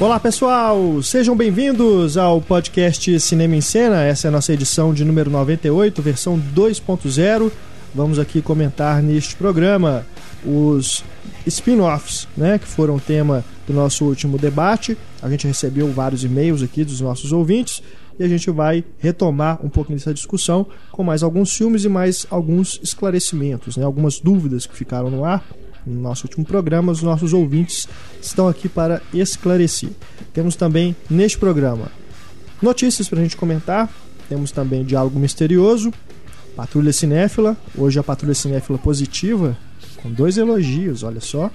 Olá pessoal, sejam bem-vindos ao podcast Cinema em Cena. Essa é a nossa edição de número 98, versão 2.0. Vamos aqui comentar neste programa os spin-offs, né, que foram tema do nosso último debate. A gente recebeu vários e-mails aqui dos nossos ouvintes e a gente vai retomar um pouquinho dessa discussão com mais alguns filmes e mais alguns esclarecimentos, né, algumas dúvidas que ficaram no ar no nosso último programa, os nossos ouvintes estão aqui para esclarecer. Temos também neste programa notícias para a gente comentar, temos também diálogo misterioso, patrulha cinéfila, hoje a patrulha cinéfila positiva, com dois elogios, olha só.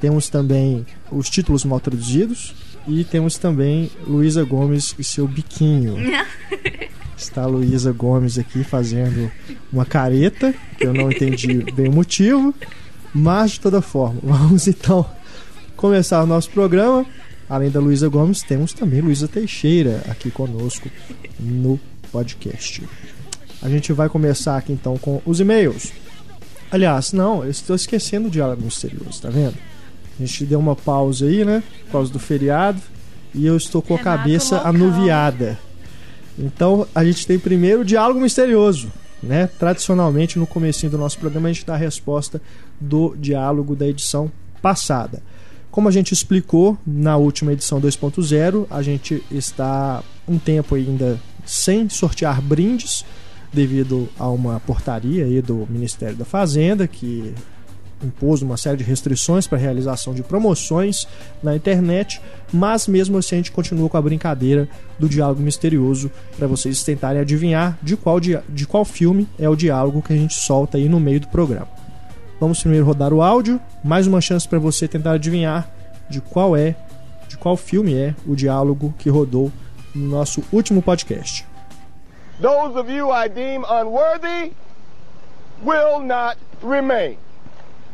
Temos também os títulos mal traduzidos e temos também Luísa Gomes e seu biquinho. Está a Luísa Gomes aqui fazendo uma careta, que eu não entendi bem o motivo. Mas, de toda forma, vamos então começar o nosso programa. Além da Luísa Gomes, temos também Luísa Teixeira aqui conosco no podcast. A gente vai começar aqui então com os e-mails. Aliás, não, eu estou esquecendo o diálogo misterioso, tá vendo? A gente deu uma pausa aí, né? Por causa do feriado. E eu estou com a Renato cabeça local. anuviada. Então, a gente tem primeiro o diálogo misterioso. Né? Tradicionalmente, no começo do nosso programa, a gente dá a resposta do diálogo da edição passada. Como a gente explicou na última edição 2.0, a gente está um tempo ainda sem sortear brindes devido a uma portaria aí do Ministério da Fazenda que impôs uma série de restrições para a realização de promoções na internet, mas mesmo assim a gente continua com a brincadeira do diálogo misterioso para vocês tentarem adivinhar de qual, de qual filme é o diálogo que a gente solta aí no meio do programa. Vamos primeiro rodar o áudio, mais uma chance para você tentar adivinhar de qual é, de qual filme é o diálogo que rodou no nosso último podcast. Those of you I deem unworthy will not remain.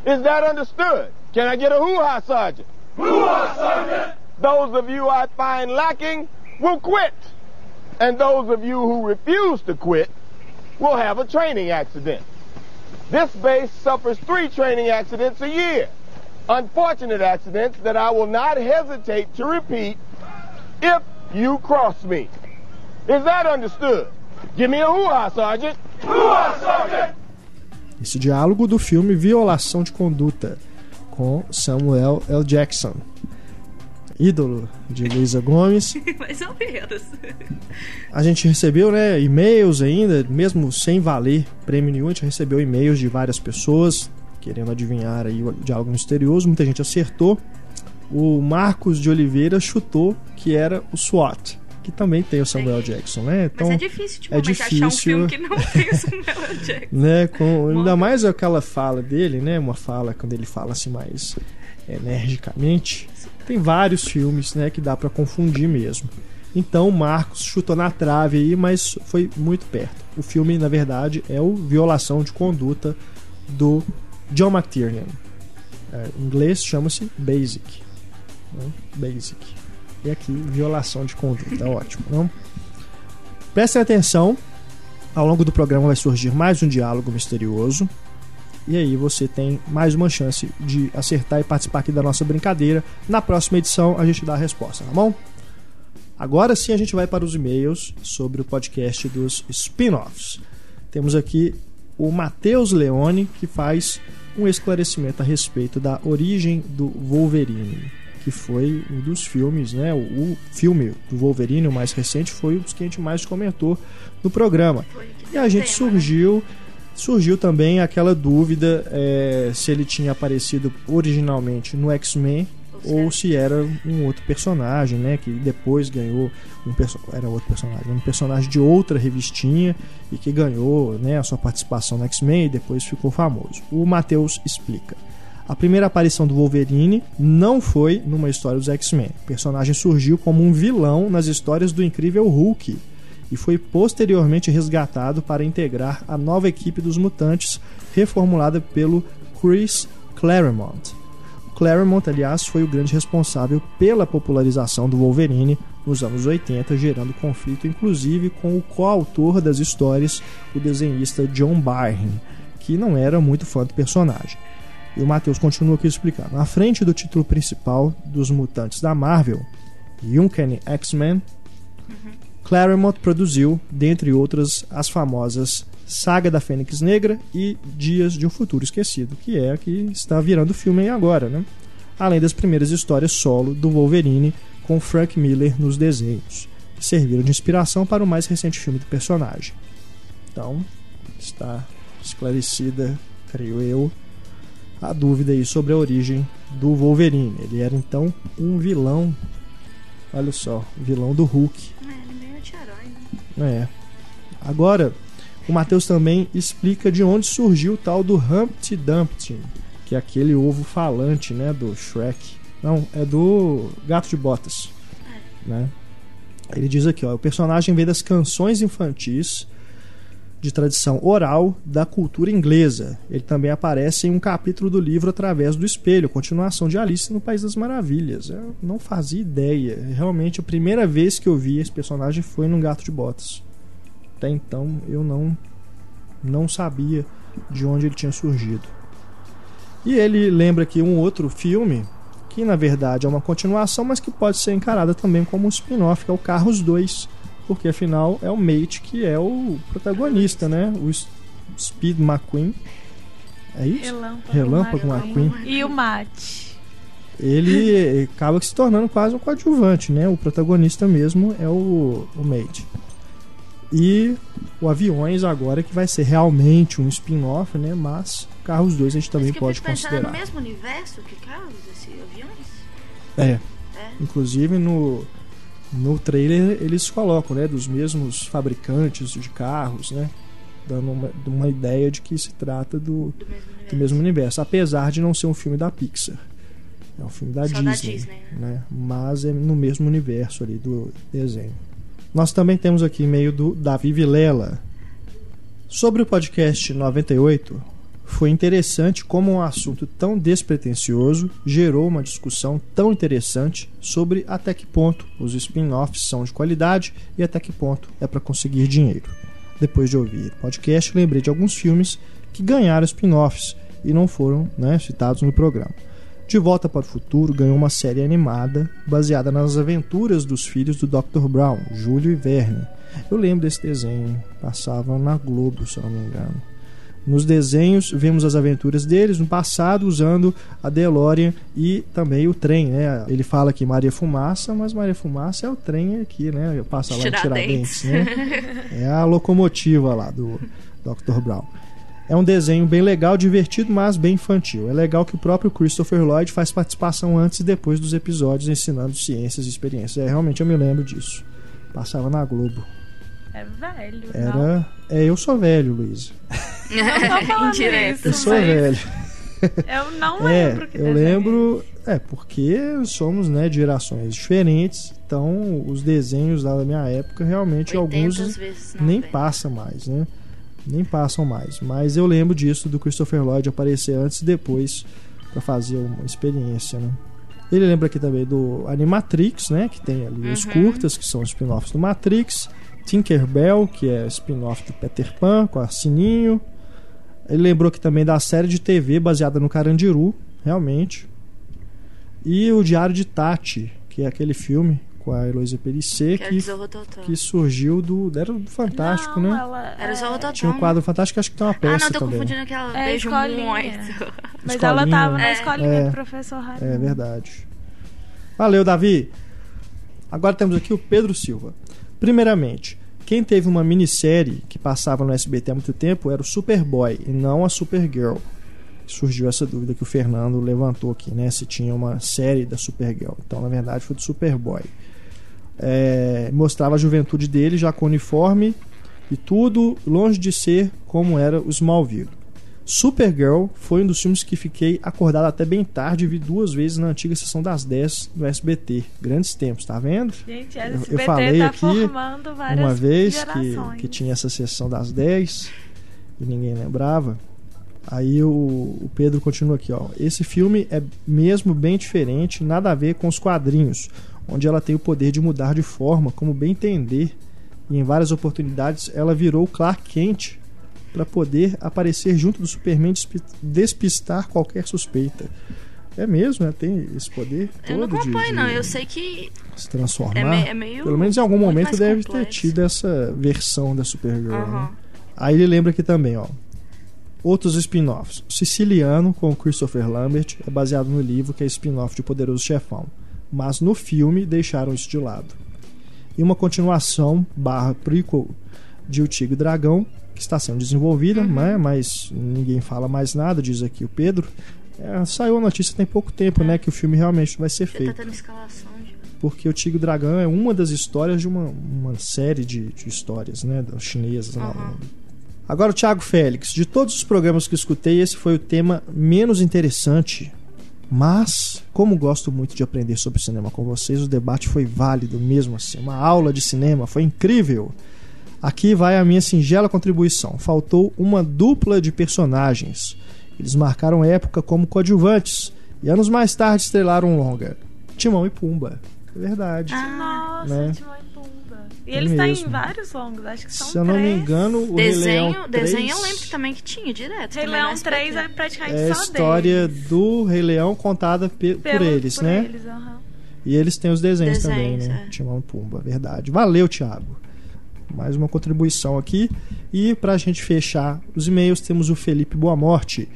Is that understood? Can I get a hoo-ha, Sergeant? Hoo-ha, Sergeant! Those of you I find lacking will quit. And those of you who refuse to quit will have a training accident. This base suffers three training accidents a year. Unfortunate accidents that I will not hesitate to repeat if you cross me. Is that understood? Give me a hoo-ha, Sergeant. Hoo-ha, Sergeant! Esse diálogo do filme Violação de Conduta, com Samuel L. Jackson. Ídolo de Luísa Gomes. Mais ou menos. A gente recebeu, né, e-mails ainda, mesmo sem valer prêmio nenhum, a gente recebeu e-mails de várias pessoas querendo adivinhar aí o diálogo misterioso. Muita gente acertou. O Marcos de Oliveira chutou que era o SWAT que também tem o Samuel Jackson, né? Então, Mas é difícil, tipo, é difícil achar um filme que não tem o Samuel Jackson. né? Com, ainda mais aquela fala dele, né? Uma fala quando ele fala assim mais energicamente. Tem vários filmes, né, que dá para confundir mesmo. Então, Marcos chutou na trave aí, mas foi muito perto. O filme, na verdade, é o Violação de Conduta do John McTiernan. É, em inglês chama-se Basic. Né? Basic. E aqui, violação de conduta. Ótimo, não? Prestem atenção. Ao longo do programa vai surgir mais um diálogo misterioso. E aí você tem mais uma chance de acertar e participar aqui da nossa brincadeira. Na próxima edição a gente dá a resposta, tá bom? Agora sim a gente vai para os e-mails sobre o podcast dos spin-offs. Temos aqui o Matheus Leone que faz um esclarecimento a respeito da origem do Wolverine, que foi um dos filmes, né? O, o filme do Wolverine, o mais recente, foi um dos que a gente mais comentou no programa. E a gente surgiu surgiu também aquela dúvida é, se ele tinha aparecido originalmente no X-Men ou se era um outro personagem, né? Que depois ganhou um era outro personagem, um personagem de outra revistinha e que ganhou, né, a sua participação no X-Men e depois ficou famoso. O Matheus explica. A primeira aparição do Wolverine não foi numa história dos X-Men. O personagem surgiu como um vilão nas histórias do Incrível Hulk e foi posteriormente resgatado para integrar a nova equipe dos mutantes, reformulada pelo Chris Claremont. O Claremont, aliás, foi o grande responsável pela popularização do Wolverine nos anos 80, gerando conflito inclusive com o coautor das histórias, o desenhista John Byrne, que não era muito fã do personagem. E o Matheus continua aqui explicando. Na frente do título principal dos Mutantes da Marvel, Uncanny X-Men, Claremont produziu, dentre outras, as famosas Saga da Fênix Negra e Dias de um Futuro Esquecido, que é a que está virando filme agora, né? Além das primeiras histórias solo do Wolverine com Frank Miller nos desenhos, que serviram de inspiração para o mais recente filme do personagem. Então, está esclarecida, creio eu, a dúvida aí sobre a origem do Wolverine. Ele era então um vilão. Olha só, vilão do Hulk. É. Agora, o Matheus também explica de onde surgiu o tal do Humpty Dumpty, que é aquele ovo falante, né, do Shrek. Não, é do Gato de Botas, né? Ele diz aqui, ó, o personagem veio das canções infantis de tradição oral da cultura inglesa. Ele também aparece em um capítulo do livro Através do Espelho, continuação de Alice no País das Maravilhas. Eu não fazia ideia. Realmente, a primeira vez que eu vi esse personagem foi no Gato de Botas. Até então, eu não não sabia de onde ele tinha surgido. E ele lembra aqui um outro filme que na verdade é uma continuação, mas que pode ser encarada também como um spin-off, que é o Carros 2, porque afinal é o Mate que é o protagonista, né? O Speed McQueen. É isso? Relâmpago, Relâmpago McQueen. McQueen. E o Mate. Ele acaba se tornando quase um coadjuvante, né? O protagonista mesmo é o, o Mate. E o Aviões agora que vai ser realmente um spin-off, né? Mas Carros 2 a gente também pode é considerar. no mesmo universo que Carros, esse aviões? É. É. Inclusive no, no trailer eles colocam, né? Dos mesmos fabricantes de carros, né? Dando uma, uma ideia de que se trata do, Do mesmo universo. do mesmo universo. Apesar de não ser um filme da Pixar. É um filme da Só da Disney. Disney, né? Mas é no mesmo universo ali do desenho. Nós também temos aqui e-mail do Davi Vilela. Sobre o podcast 98, foi interessante como um assunto tão despretensioso gerou uma discussão tão interessante sobre até que ponto os spin-offs são de qualidade e até que ponto é para conseguir dinheiro. Depois de ouvir o podcast, lembrei de alguns filmes que ganharam spin-offs e não foram né, citados no programa. De Volta para o Futuro ganhou uma série animada baseada nas aventuras dos filhos do Dr. Brown, Júlio e Verne. Eu lembro desse desenho, passava na Globo, se eu não me engano. Nos desenhos, vemos as aventuras deles no passado usando a DeLorean e também o trem, né? Ele fala que Maria Fumaça, mas Maria Fumaça é o trem aqui, né? Passa lá em Tiradentes. Né? É a locomotiva lá do Dr. Brown. É um desenho bem legal, divertido, mas bem infantil. É legal que o próprio Christopher Lloyd faz participação antes e depois dos episódios ensinando ciências e experiências. É, realmente eu me lembro disso. Passava na Globo. É velho. Não, Era. É, eu sou velho, Luiz. Não tô falando Indireto. isso, Eu sou mas velho. Eu não É, lembro que eu é lembro. É, porque somos né, de gerações diferentes. Então, os desenhos lá da minha época, realmente, 80 alguns vezes nem 90. passa mais, né? Nem passam mais. Mas eu lembro disso do Christopher Lloyd aparecer antes e depois para fazer uma experiência, né? Ele lembra aqui também do Animatrix, né? Que tem ali os Uhum. curtas, que são os spin-offs do Matrix. Tinkerbell, que é spin-off do Peter Pan, com a Sininho. Ele lembrou aqui também da série de TV baseada no Carandiru, realmente. E o Diário de Tati, que é aquele filme com a Heloísa Perissé, Que que, que surgiu do. Era do Fantástico, não, né? Ela, Era é, Zorro Totó. Tinha um quadro fantástico, acho que tem uma Ah, peça não, tô também. confundindo aquela É, beijo escolinha. muito. Mas Escolinha, ela tava na né? escolinha É. do professor Raimundo. É verdade. Valeu, Davi. Agora temos aqui o Pedro Silva. Primeiramente, quem teve uma minissérie que passava no SBT há muito tempo era o Superboy e não a Supergirl. Surgiu essa dúvida que o Fernando levantou aqui, né? Se tinha uma série da Supergirl. Então, na verdade, foi do Superboy. É, mostrava a juventude dele já com uniforme e tudo longe de ser como era o Smallville. Supergirl foi um dos filmes que fiquei acordado até bem tarde e vi duas vezes na antiga sessão das 10 do SBT. Grandes tempos, tá vendo? Gente, a Eu- eu SBT falei tá aqui formando várias Uma vez que, gerações. que tinha essa sessão das 10 e ninguém lembrava. Aí o, o Pedro continua aqui, ó. Esse filme é mesmo bem diferente, nada a ver com os quadrinhos, onde ela tem o poder de mudar de forma, como bem entender. E em várias oportunidades ela virou o Clark Kent para poder aparecer junto do Superman e despi- despistar qualquer suspeita. É mesmo, né? Tem esse poder todo Eu não de- acompanho, de, não. Eu sei que se transformar. é, me- é meio. Pelo menos em algum momento deve ter tido essa versão da Supergirl. né? Aham. Aí ele lembra aqui também, ó. Outros spin-offs. Siciliano, com Christopher Lambert, é baseado no livro que é spin-off de Poderoso Chefão. Mas no filme deixaram isso de lado. E uma continuação barra prequel de O Tigre e Dragão, que está sendo desenvolvida, Uhum. né? mas ninguém fala mais nada, diz aqui o Pedro. É, saiu a notícia tem pouco tempo, né? Que o filme realmente vai ser Já feito tá tendo escalação. já. porque o Tigre e o Dragão é uma das histórias de uma, uma série de, de histórias, né, chinesas. lá. Aham. Agora, o Thiago Félix, de todos os programas que escutei, esse foi o tema menos interessante. Mas, como gosto muito de aprender sobre cinema com vocês, o debate foi válido mesmo assim. Uma aula de cinema, foi incrível. Aqui vai a minha singela contribuição. Faltou uma dupla de personagens. Eles marcaram época como coadjuvantes e anos mais tarde estrelaram um longa. Timão e Pumba. É verdade. Ah, Nossa, Né? Timão e Pumba. E É ele está em mesmo. vários longos, acho que são Se eu não me três. engano, o Rei desenho, Leão desenho eu 3 lembro também que tinha direto. Rei também Leão no SBT. 3 é praticamente é a só história deles. do Rei Leão contada pe- por Pelo- eles, por né? eles. E eles têm os desenhos, também, Desenhos, né? é. Timão e Pumba, verdade. Valeu, Thiago. Mais uma contribuição aqui. E pra gente fechar os e-mails, temos o Felipe Boamorte.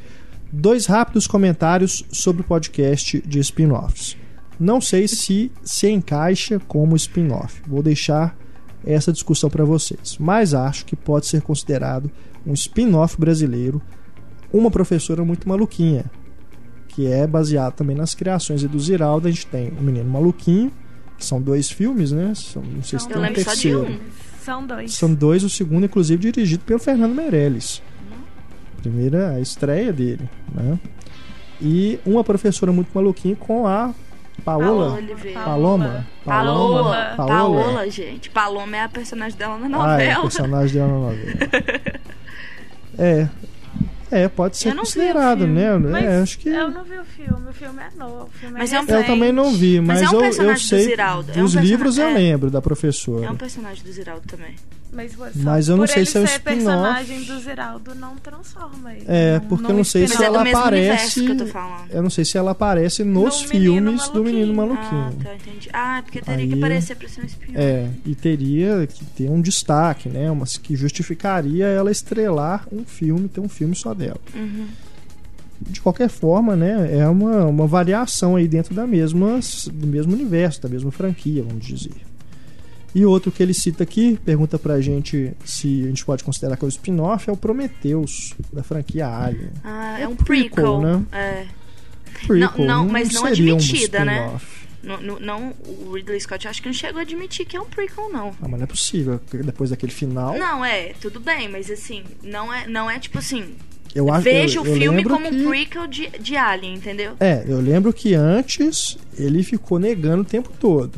Dois rápidos comentários sobre o podcast de spin-offs. Não sei se se encaixa como spin-off. Vou deixar essa discussão para vocês. Mas acho que pode ser considerado um spin-off brasileiro. Uma professora muito maluquinha que é baseado também nas criações do Ziraldo. A gente tem o Menino Maluquinho, que são dois filmes, né? São, não sei se tem um só de terceiro. um. São dois. São dois, o segundo, inclusive, dirigido pelo Fernando Meirelles. Primeira a estreia dele, né? E uma professora muito maluquinha com a Paola. Paola Oliveira. Paloma? Paola. Gente. Paloma é a personagem dela na Ah, é, novela. personagem dela na novela. É. É, pode ser considerado, né? Mas É, acho que. eu não vi o filme, o filme é novo. O filme Mas é é um- Eu também não vi, mas, Mas é um eu, eu personagem do sei Ziraldo, é um livros eu é. lembro da professora. É um personagem do Ziraldo também. Mas, só Mas eu não sei ele se é um ser spin-off. personagem do Ziraldo não transforma ele. É, porque eu não sei se é ela aparece. eu. Eu não sei se ela aparece nos No Menino filmes do Menino Maluquinho. Ah, tá, entendi. Ah, é porque teria Aí- que aparecer pra ser um espião. É, e teria que ter um destaque, né? Uma, que justificaria ela estrelar um filme, ter um filme só dela. Uhum. De qualquer forma, né? É uma, uma variação aí dentro da mesma, do mesmo universo, da mesma franquia, vamos dizer. E outro que ele cita aqui, pergunta pra gente se a gente pode considerar que é o spin-off, é o Prometheus, da franquia Alien. Ah, É é um prequel, prequel. né? É. Prequel, não, mas não seria um admitida, né? Não, não, não- o Ridley Scott acho que não chegou a admitir que é um prequel, não. Ah, mas não é possível, depois daquele final. Não, é, tudo bem, mas assim, não é, não é tipo assim. eu acho, veja eu, o eu filme como que, um prequel de, de Alien, entendeu? É, eu lembro que antes ele ficou negando o tempo todo.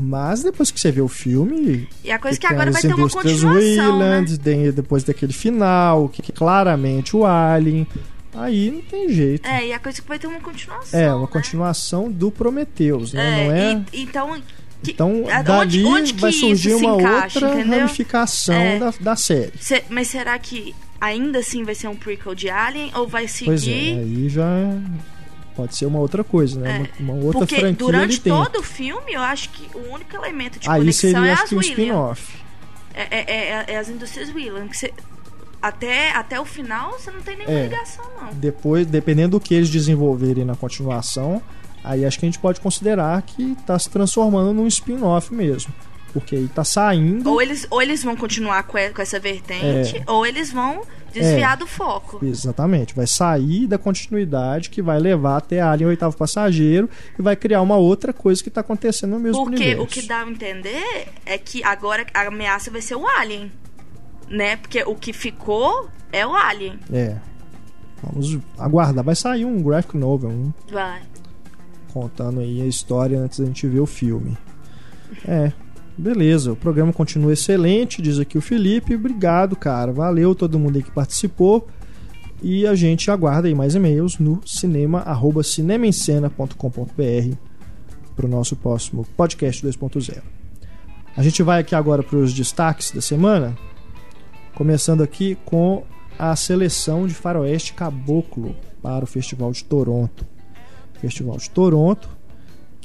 Mas depois que você vê o filme, E a coisa é que tem agora vai ter uma continuação, né? Wayland, tem depois daquele final, que é claramente o Alien. Aí não tem jeito. É, e a coisa é que vai ter uma continuação. É, uma né? continuação do Prometheus, né? É, não é? e- então. que- Então, dali onde, onde que vai surgir uma encaixa, outra entendeu? ramificação É. da, da série. Se- mas será que ainda assim vai ser um prequel de Alien ou vai seguir? Pois é, aí já pode ser uma outra coisa, né? Uma, uma outra Porque franquia durante todo o filme, eu acho que o único elemento de Aí conexão seria, é acho as que um spin-off. É, é- é- é as indústrias Williams. que você- até, até o final você não tem nenhuma É. ligação, não. Depois, dependendo do que eles desenvolverem na continuação, aí acho que a gente pode considerar que tá se transformando num spin-off mesmo. Porque aí tá saindo. Ou eles, ou eles vão continuar com, essa vertente, É. ou eles vão desviar do foco. Exatamente, vai sair da continuidade que vai levar até Alien Oitavo Passageiro e vai criar uma outra coisa que tá acontecendo no mesmo Porque universo. o que dá a entender é que agora a ameaça vai ser o Alien. Né? Porque o que ficou é o Alien. É. Vamos aguardar. Vai sair um graphic novel, um Vai. contando aí a história antes da gente ver o filme. É, beleza. O programa continua excelente, diz aqui o Felipe. Obrigado, cara. Valeu todo mundo aí que participou. E a gente aguarda aí mais e-mails no cinema, arroba cinemaencena.com.br para o nosso próximo podcast 2.0. A gente vai aqui agora para os destaques da semana, começando aqui com a seleção de Faroeste Caboclo para o Festival de Toronto. Festival de Toronto,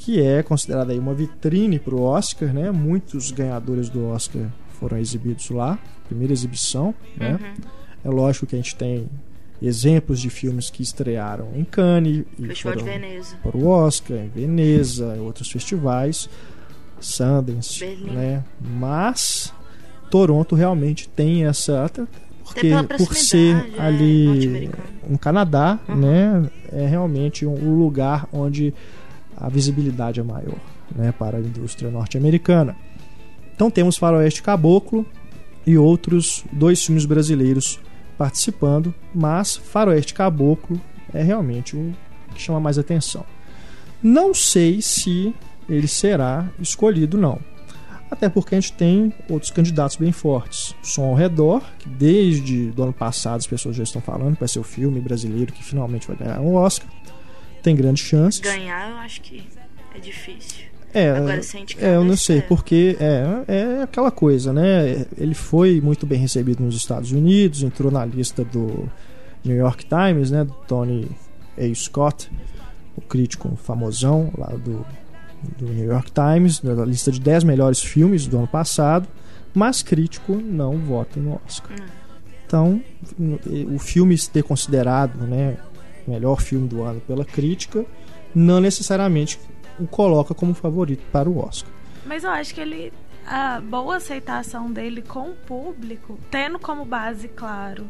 que é considerada aí uma vitrine para o Oscar, né? Muitos ganhadores do Oscar foram exibidos lá, primeira exibição, né? Uhum. É lógico que a gente tem exemplos de filmes que estrearam em Cannes e Festival foram para o Oscar, em Veneza, em outros festivais, Sundance, Berlim. né? Mas Toronto realmente tem essa até porque por ser é, ali um Canadá, Uhum. né? É realmente um lugar onde a visibilidade é maior, né, para a indústria norte-americana. Então temos Faroeste Caboclo e outros dois filmes brasileiros participando, mas Faroeste Caboclo é realmente o que chama mais atenção. Não sei se ele será escolhido não. Até porque a gente tem outros candidatos bem fortes. Som ao Redor, que desde o ano passado as pessoas já estão falando que vai ser o filme brasileiro que finalmente vai ganhar um Oscar. Tem grandes chances. Ganhar, eu acho que é difícil. É, Agora, ser é, eu não sei, porque é, é aquela coisa, né? Ele foi muito bem recebido nos Estados Unidos, entrou na lista do New York Times, né? Do Tony A. Scott, o crítico famosão lá do, do New York Times, na lista de 10 melhores filmes do ano passado, mas crítico não vota no Oscar. Hum. Então, o filme ter considerado, né, melhor filme do ano pela crítica, não necessariamente o coloca como favorito para o Oscar. Mas eu acho que ele. A boa aceitação dele com o público, tendo como base, claro,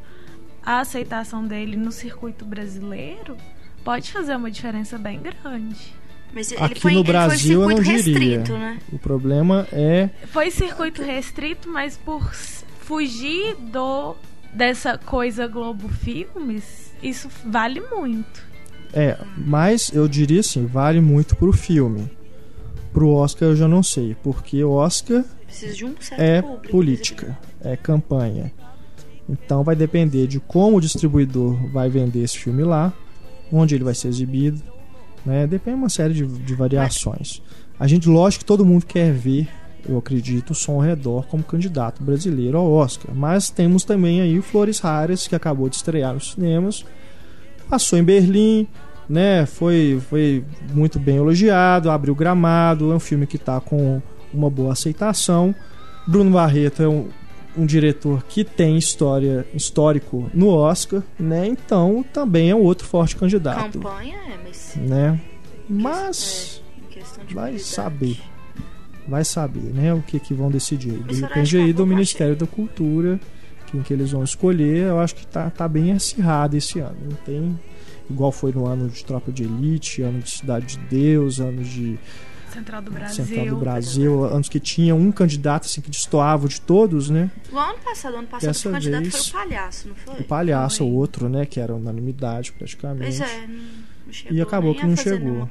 a aceitação dele no circuito brasileiro, pode fazer uma diferença bem grande. Mas ele Aqui foi, no Brasil eu foi não circuito diria. restrito, né? O problema é Foi circuito restrito, mas por fugir do dessa coisa Globo Filmes, isso vale muito. é, mas eu diria assim, vale muito pro filme. Pro Oscar eu já não sei, porque o Oscar um certo é público. política, é campanha. Então vai depender de como o distribuidor vai vender esse filme lá, onde ele vai ser exibido, né? Depende de uma série de, de variações. A gente, lógico que todo mundo quer ver, eu acredito, o Som ao Redor como candidato brasileiro ao Oscar. Mas temos também aí o Flores Raras, que acabou de estrear nos cinemas. Passou em Berlim, né? Foi, foi muito bem elogiado, abriu gramado, é um filme que está com uma boa aceitação. Bruno Barreto é um, um diretor que tem história histórico no Oscar, né? Então também é um outro forte candidato, Campanha é, mas. né? Mas É, vai saber. Vai saber, né, o que que vão decidir. Depende aí do Ministério da Cultura, quem que eles vão escolher. Eu acho que tá, tá bem acirrado esse ano. Não tem igual foi no ano de Tropa de Elite, ano de Cidade de Deus, ano de Central do Brasil. Central do Brasil, anos que tinha um candidato assim que destoava de todos, né? O ano passado, o ano passado Dessa o candidato vez, foi o palhaço, não foi? O palhaço, o outro, né, que era unanimidade praticamente. Pois é, não, chegou E acabou que não chegou.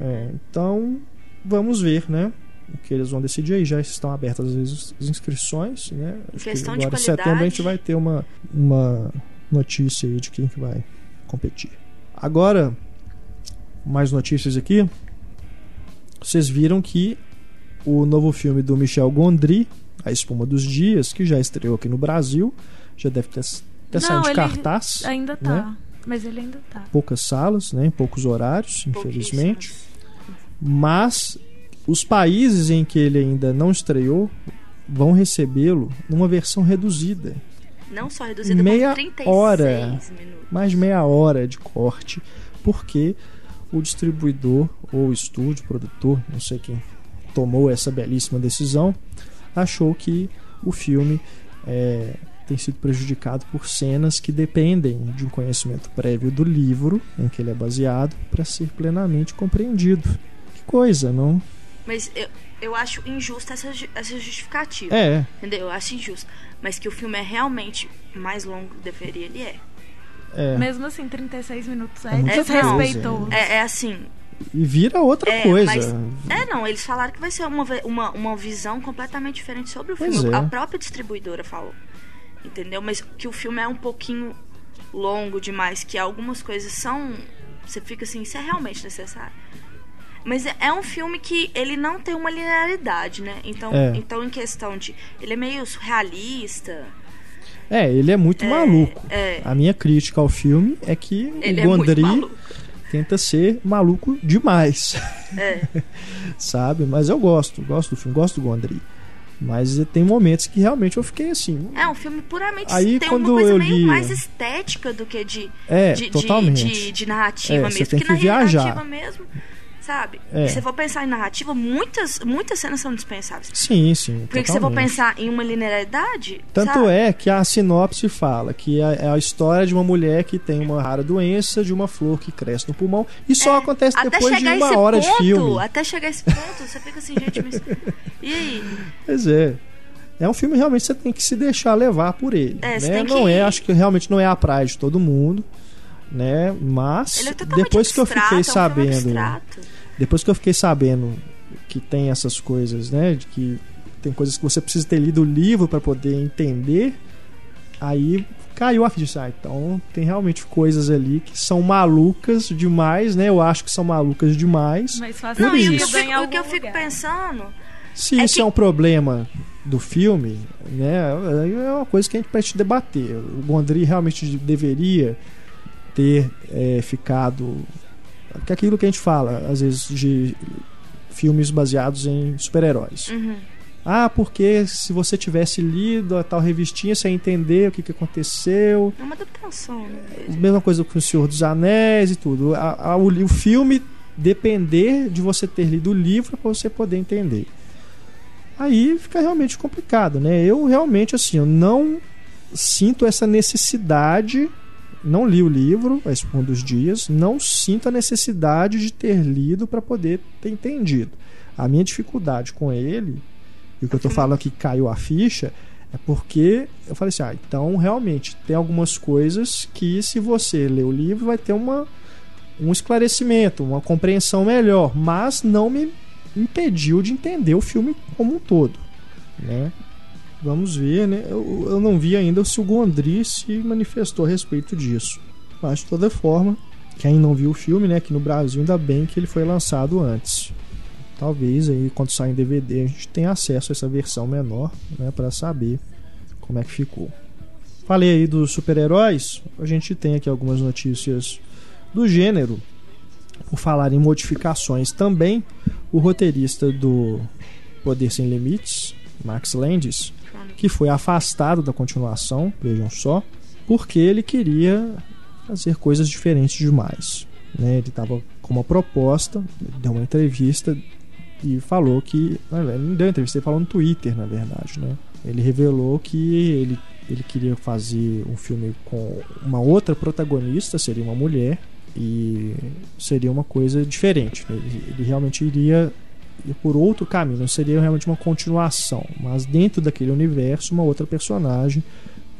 É, então, vamos ver, né? O que eles vão decidir aí. Já estão abertas as inscrições, né? Acho que agora em setembro a gente vai ter uma, uma notícia aí de quem que vai competir. Agora, mais notícias aqui. Vocês viram que o novo filme do Michel Gondry, A Espuma dos Dias, que já estreou aqui no Brasil, já deve ter, ter Não, saído de cartaz. Ainda tá. Né? Mas ele ainda tá. Poucas salas, né? poucos horários, infelizmente. Mas os países em que ele ainda não estreou vão recebê-lo numa versão reduzida. Não só reduzida Meia por 36 hora. minutos. Mais meia hora de corte, porque o distribuidor ou estúdio, produtor, não sei quem tomou essa belíssima decisão, achou que o filme é, tem sido prejudicado por cenas que dependem de um conhecimento prévio do livro em que ele é baseado para ser plenamente compreendido. Que coisa, não? Mas eu, eu acho injusta essa, essa justificativa. É, Entendeu? Eu acho injusto. Mas que o filme é realmente mais longo do que deveria, ele é. é. Mesmo assim, 36 minutos é, É desrespeitoso. coisa, É, é assim. E vira outra É, coisa. mas- É, não, eles falaram que vai ser uma, uma, uma visão completamente diferente sobre o filme. é. A própria distribuidora falou. Entendeu? Mas que o filme é um pouquinho longo demais, que algumas coisas são. Você fica assim, isso é realmente necessário. Mas é, é um filme que ele não tem uma linearidade, né? Então, É. então em questão de. Ele é meio surrealista. É, ele é muito maluco. É. A minha crítica ao filme é que Ele o é Gondry tenta ser maluco demais. É. Sabe? Mas eu gosto, gosto do filme, gosto do Gondry. Mas tem momentos que realmente eu fiquei assim. É um filme puramente Aí, tem quando uma coisa eu meio li- mais estética do que de, É, de, de- totalmente. de, de narrativa É, você mesmo. tem Porque que na viajar. narrativa mesmo, sabe? É. Se você for pensar em narrativa, muitas, muitas cenas são dispensáveis. Sim, sim. Porque se você for pensar em uma linearidade. Tanto sabe? é que a sinopse fala que é é a história de uma mulher que tem uma rara doença, de uma flor que cresce no pulmão, e só acontece É, Até depois de uma hora ponto, de filme. até chegar esse ponto, você fica assim, gente, mas. E aí? Pois é. É um filme realmente você tem que se deixar levar por ele. É, né? Não que- é, acho que realmente não é a praia de todo mundo, né? Mas é depois que eu abstrato, fiquei é um sabendo, abstrato. Depois que eu fiquei sabendo que tem essas coisas, né, de que tem coisas que você precisa ter lido o livro para poder entender, aí caiu a ficha. Ah, então tem realmente coisas ali que são malucas demais, né? Eu acho que são malucas demais. Mas faz Por que eu isso. em fico, o que eu fico lugar. pensando. Se É isso que- é um problema do filme, né, é uma coisa que a gente pode debater. O Gondry realmente deveria ter é, ficado. Que é aquilo que a gente fala, às vezes, de filmes baseados em super-heróis. Uhum. Ah, porque se você tivesse lido a tal revistinha, você ia entender o que, que aconteceu. É uma adaptação, né? Mesma coisa com o Senhor dos Anéis e tudo. A- a- o, o filme depender de você ter lido o livro para você poder entender. Aí fica realmente complicado, né? Eu realmente assim, eu não sinto essa necessidade, não li o livro, a Espuma dos Dias, não sinto a necessidade de ter lido para poder ter entendido. A minha dificuldade com ele, e o que eu tô falando que caiu a ficha, é porque eu falei assim, ah, então realmente tem algumas coisas que se você ler o livro vai ter uma, um esclarecimento, uma compreensão melhor, mas não me impediu de entender o filme como um todo, né? Vamos ver, né? Eu, eu não vi ainda se o Gondry se manifestou a respeito disso. Mas de toda forma, quem não viu o filme, né, aqui no Brasil, ainda bem que ele foi lançado antes. Talvez aí quando sair em DVD a gente tenha acesso a essa versão menor, né, para saber como é que ficou. Falei aí dos super-heróis, a gente tem aqui algumas notícias do gênero. Por falar em modificações também, o roteirista do Poder Sem Limites, Max Landis, que foi afastado da continuação, vejam só, porque ele queria fazer coisas diferentes demais. Né? Ele estava com uma proposta, deu uma entrevista e falou que. Não deu entrevista, ele falou no Twitter, na verdade. Né? Ele revelou que ele, ele queria fazer um filme com uma outra protagonista, seria uma mulher, e seria uma coisa diferente. Ele, ele realmente iria ir por outro caminho, não seria realmente uma continuação, mas dentro daquele universo, uma outra personagem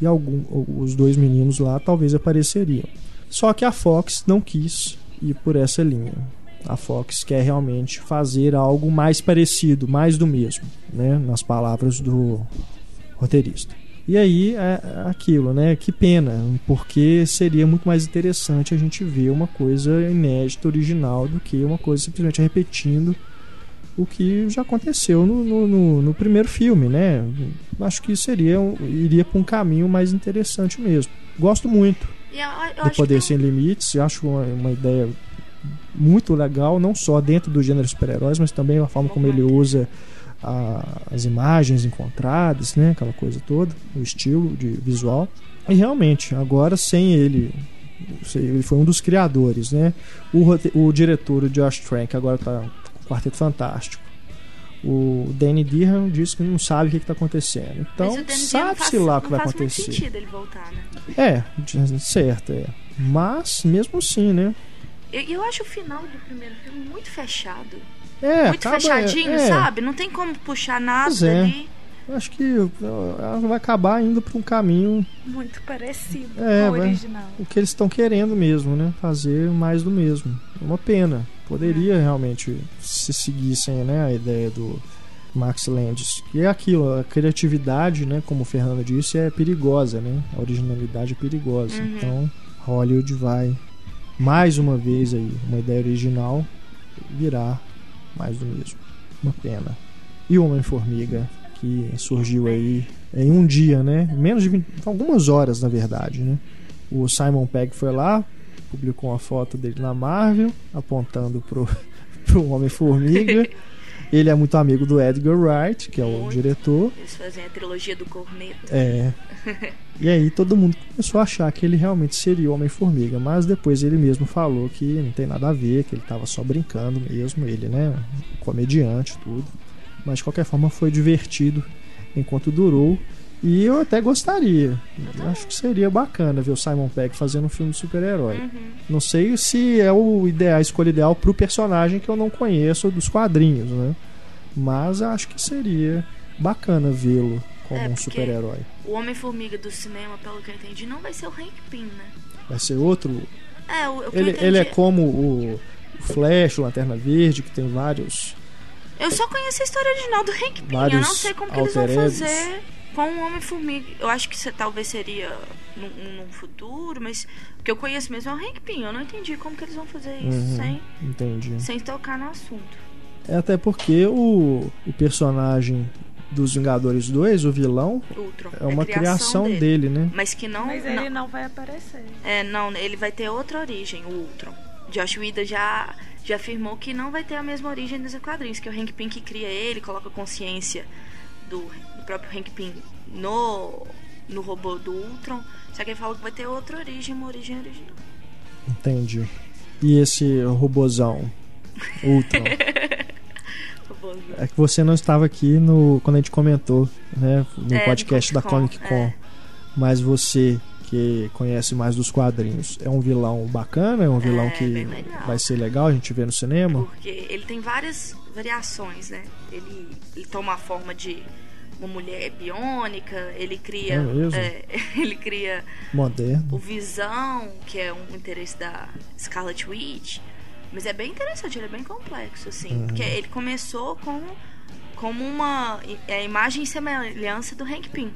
e algum, os dois meninos lá talvez apareceriam. Só que a Fox não quis ir por essa linha. A Fox quer realmente fazer algo mais parecido, mais do mesmo, né? nas palavras do roteirista. E aí é aquilo, né? Que pena, porque seria muito mais interessante a gente ver uma coisa inédita, original, do que uma coisa simplesmente repetindo o que já aconteceu no, no, no, no primeiro filme, né? Acho que seria iria para um caminho mais interessante mesmo. Gosto muito eu, eu do Poder Sem Limites, acho uma, uma ideia muito legal, não só dentro do gênero super-heróis, mas também a forma como ele usa a- as imagens encontradas, né? Aquela coisa toda, o estilo de visual. E realmente, agora sem ele, ele foi um dos criadores, né? O, o diretor, o Josh Trank, agora tá o Quarteto Fantástico. O Danny Dehan disse que não sabe o que está acontecendo. Então, sabe-se lá o que vai Não faz acontecer. sentido ele voltar, né? É, certo, é. Mas, mesmo assim, né? Eu, eu acho o final do primeiro filme muito fechado. É, muito acaba- fechadinho, é, sabe? Não tem como puxar nada é. dali. Acho que ela vai acabar indo para um caminho Muito parecido É, com o original. o que eles estão querendo mesmo, né? Fazer mais do mesmo. É uma pena. Poderia realmente se seguissem, né, a ideia do Max Landis. E é aquilo, a criatividade, né, como o Fernando disse, é perigosa, né? A originalidade é perigosa. Uhum. Então, Hollywood vai mais uma vez aí, uma ideia original virar mais do mesmo. Uma pena. E Homem-Formiga, que surgiu aí em um dia, né? Menos de 20, algumas horas, na verdade, né? O Simon Pegg foi lá, publicou uma foto dele na Marvel, apontando pro, pro Homem-Formiga. Ele é muito amigo do Edgar Wright, que é o diretor. Eles fazem a trilogia do Corneto. É. E aí todo mundo começou a achar que ele realmente seria o Homem-Formiga, mas depois ele mesmo falou que não tem nada a ver, que ele estava só brincando mesmo, ele, né, comediante, tudo. Mas de qualquer forma foi divertido enquanto durou. E eu até gostaria. Eu acho que seria bacana ver o Simon Pegg fazendo um filme de super-herói. Uhum. Não sei se é o ideal, a escolha ideal pro personagem que eu não conheço dos quadrinhos, né? Mas acho que seria bacana vê-lo como É, um super-herói. O Homem-Formiga do cinema, pelo que eu entendi, não vai ser o Hank Pym, né? Vai ser outro. É, o, o Ele, ele é como o o Flash, o Lanterna Verde, que tem vários. Eu só conheço a história original do Hank Pym. Eu não sei como que eles vão fazer com o Homem-Formiga. Eu acho que talvez seria num, num futuro, mas o que eu conheço mesmo é o Hank Pym. Eu não entendi como que eles vão fazer isso Uhum. sem, Entendi. sem tocar no assunto. É até porque o, o personagem dos Vingadores 2, o vilão, Ultron. é uma criação, dele. né? Mas que não... Mas não, ele não vai aparecer. É, não, ele vai ter outra origem, o Ultron. Josh Whedon já, já afirmou que não vai ter a mesma origem dos quadrinhos, que o Hank Pym que cria ele, coloca a consciência do, do próprio Hank Pym no, no robô do Ultron. Só que ele fala que vai ter outra origem, uma origem original. Entendi. E esse robozão, Ultron. É que você não estava aqui no quando a gente comentou, né, no É, podcast da Comic Con. é. Mas você que conhece mais dos quadrinhos, é um vilão bacana, é um vilão É, que vai ser legal a gente ver no cinema. Porque ele tem várias variações, né? Ele, ele toma a forma de uma mulher biônica, ele cria. É mesmo? é, ele cria Moderno. o Visão, que é um interesse da Scarlet Witch. Mas é bem interessante, ele é bem complexo, assim. Uhum. Porque ele começou com, como uma é, imagem e semelhança do Hank Pym.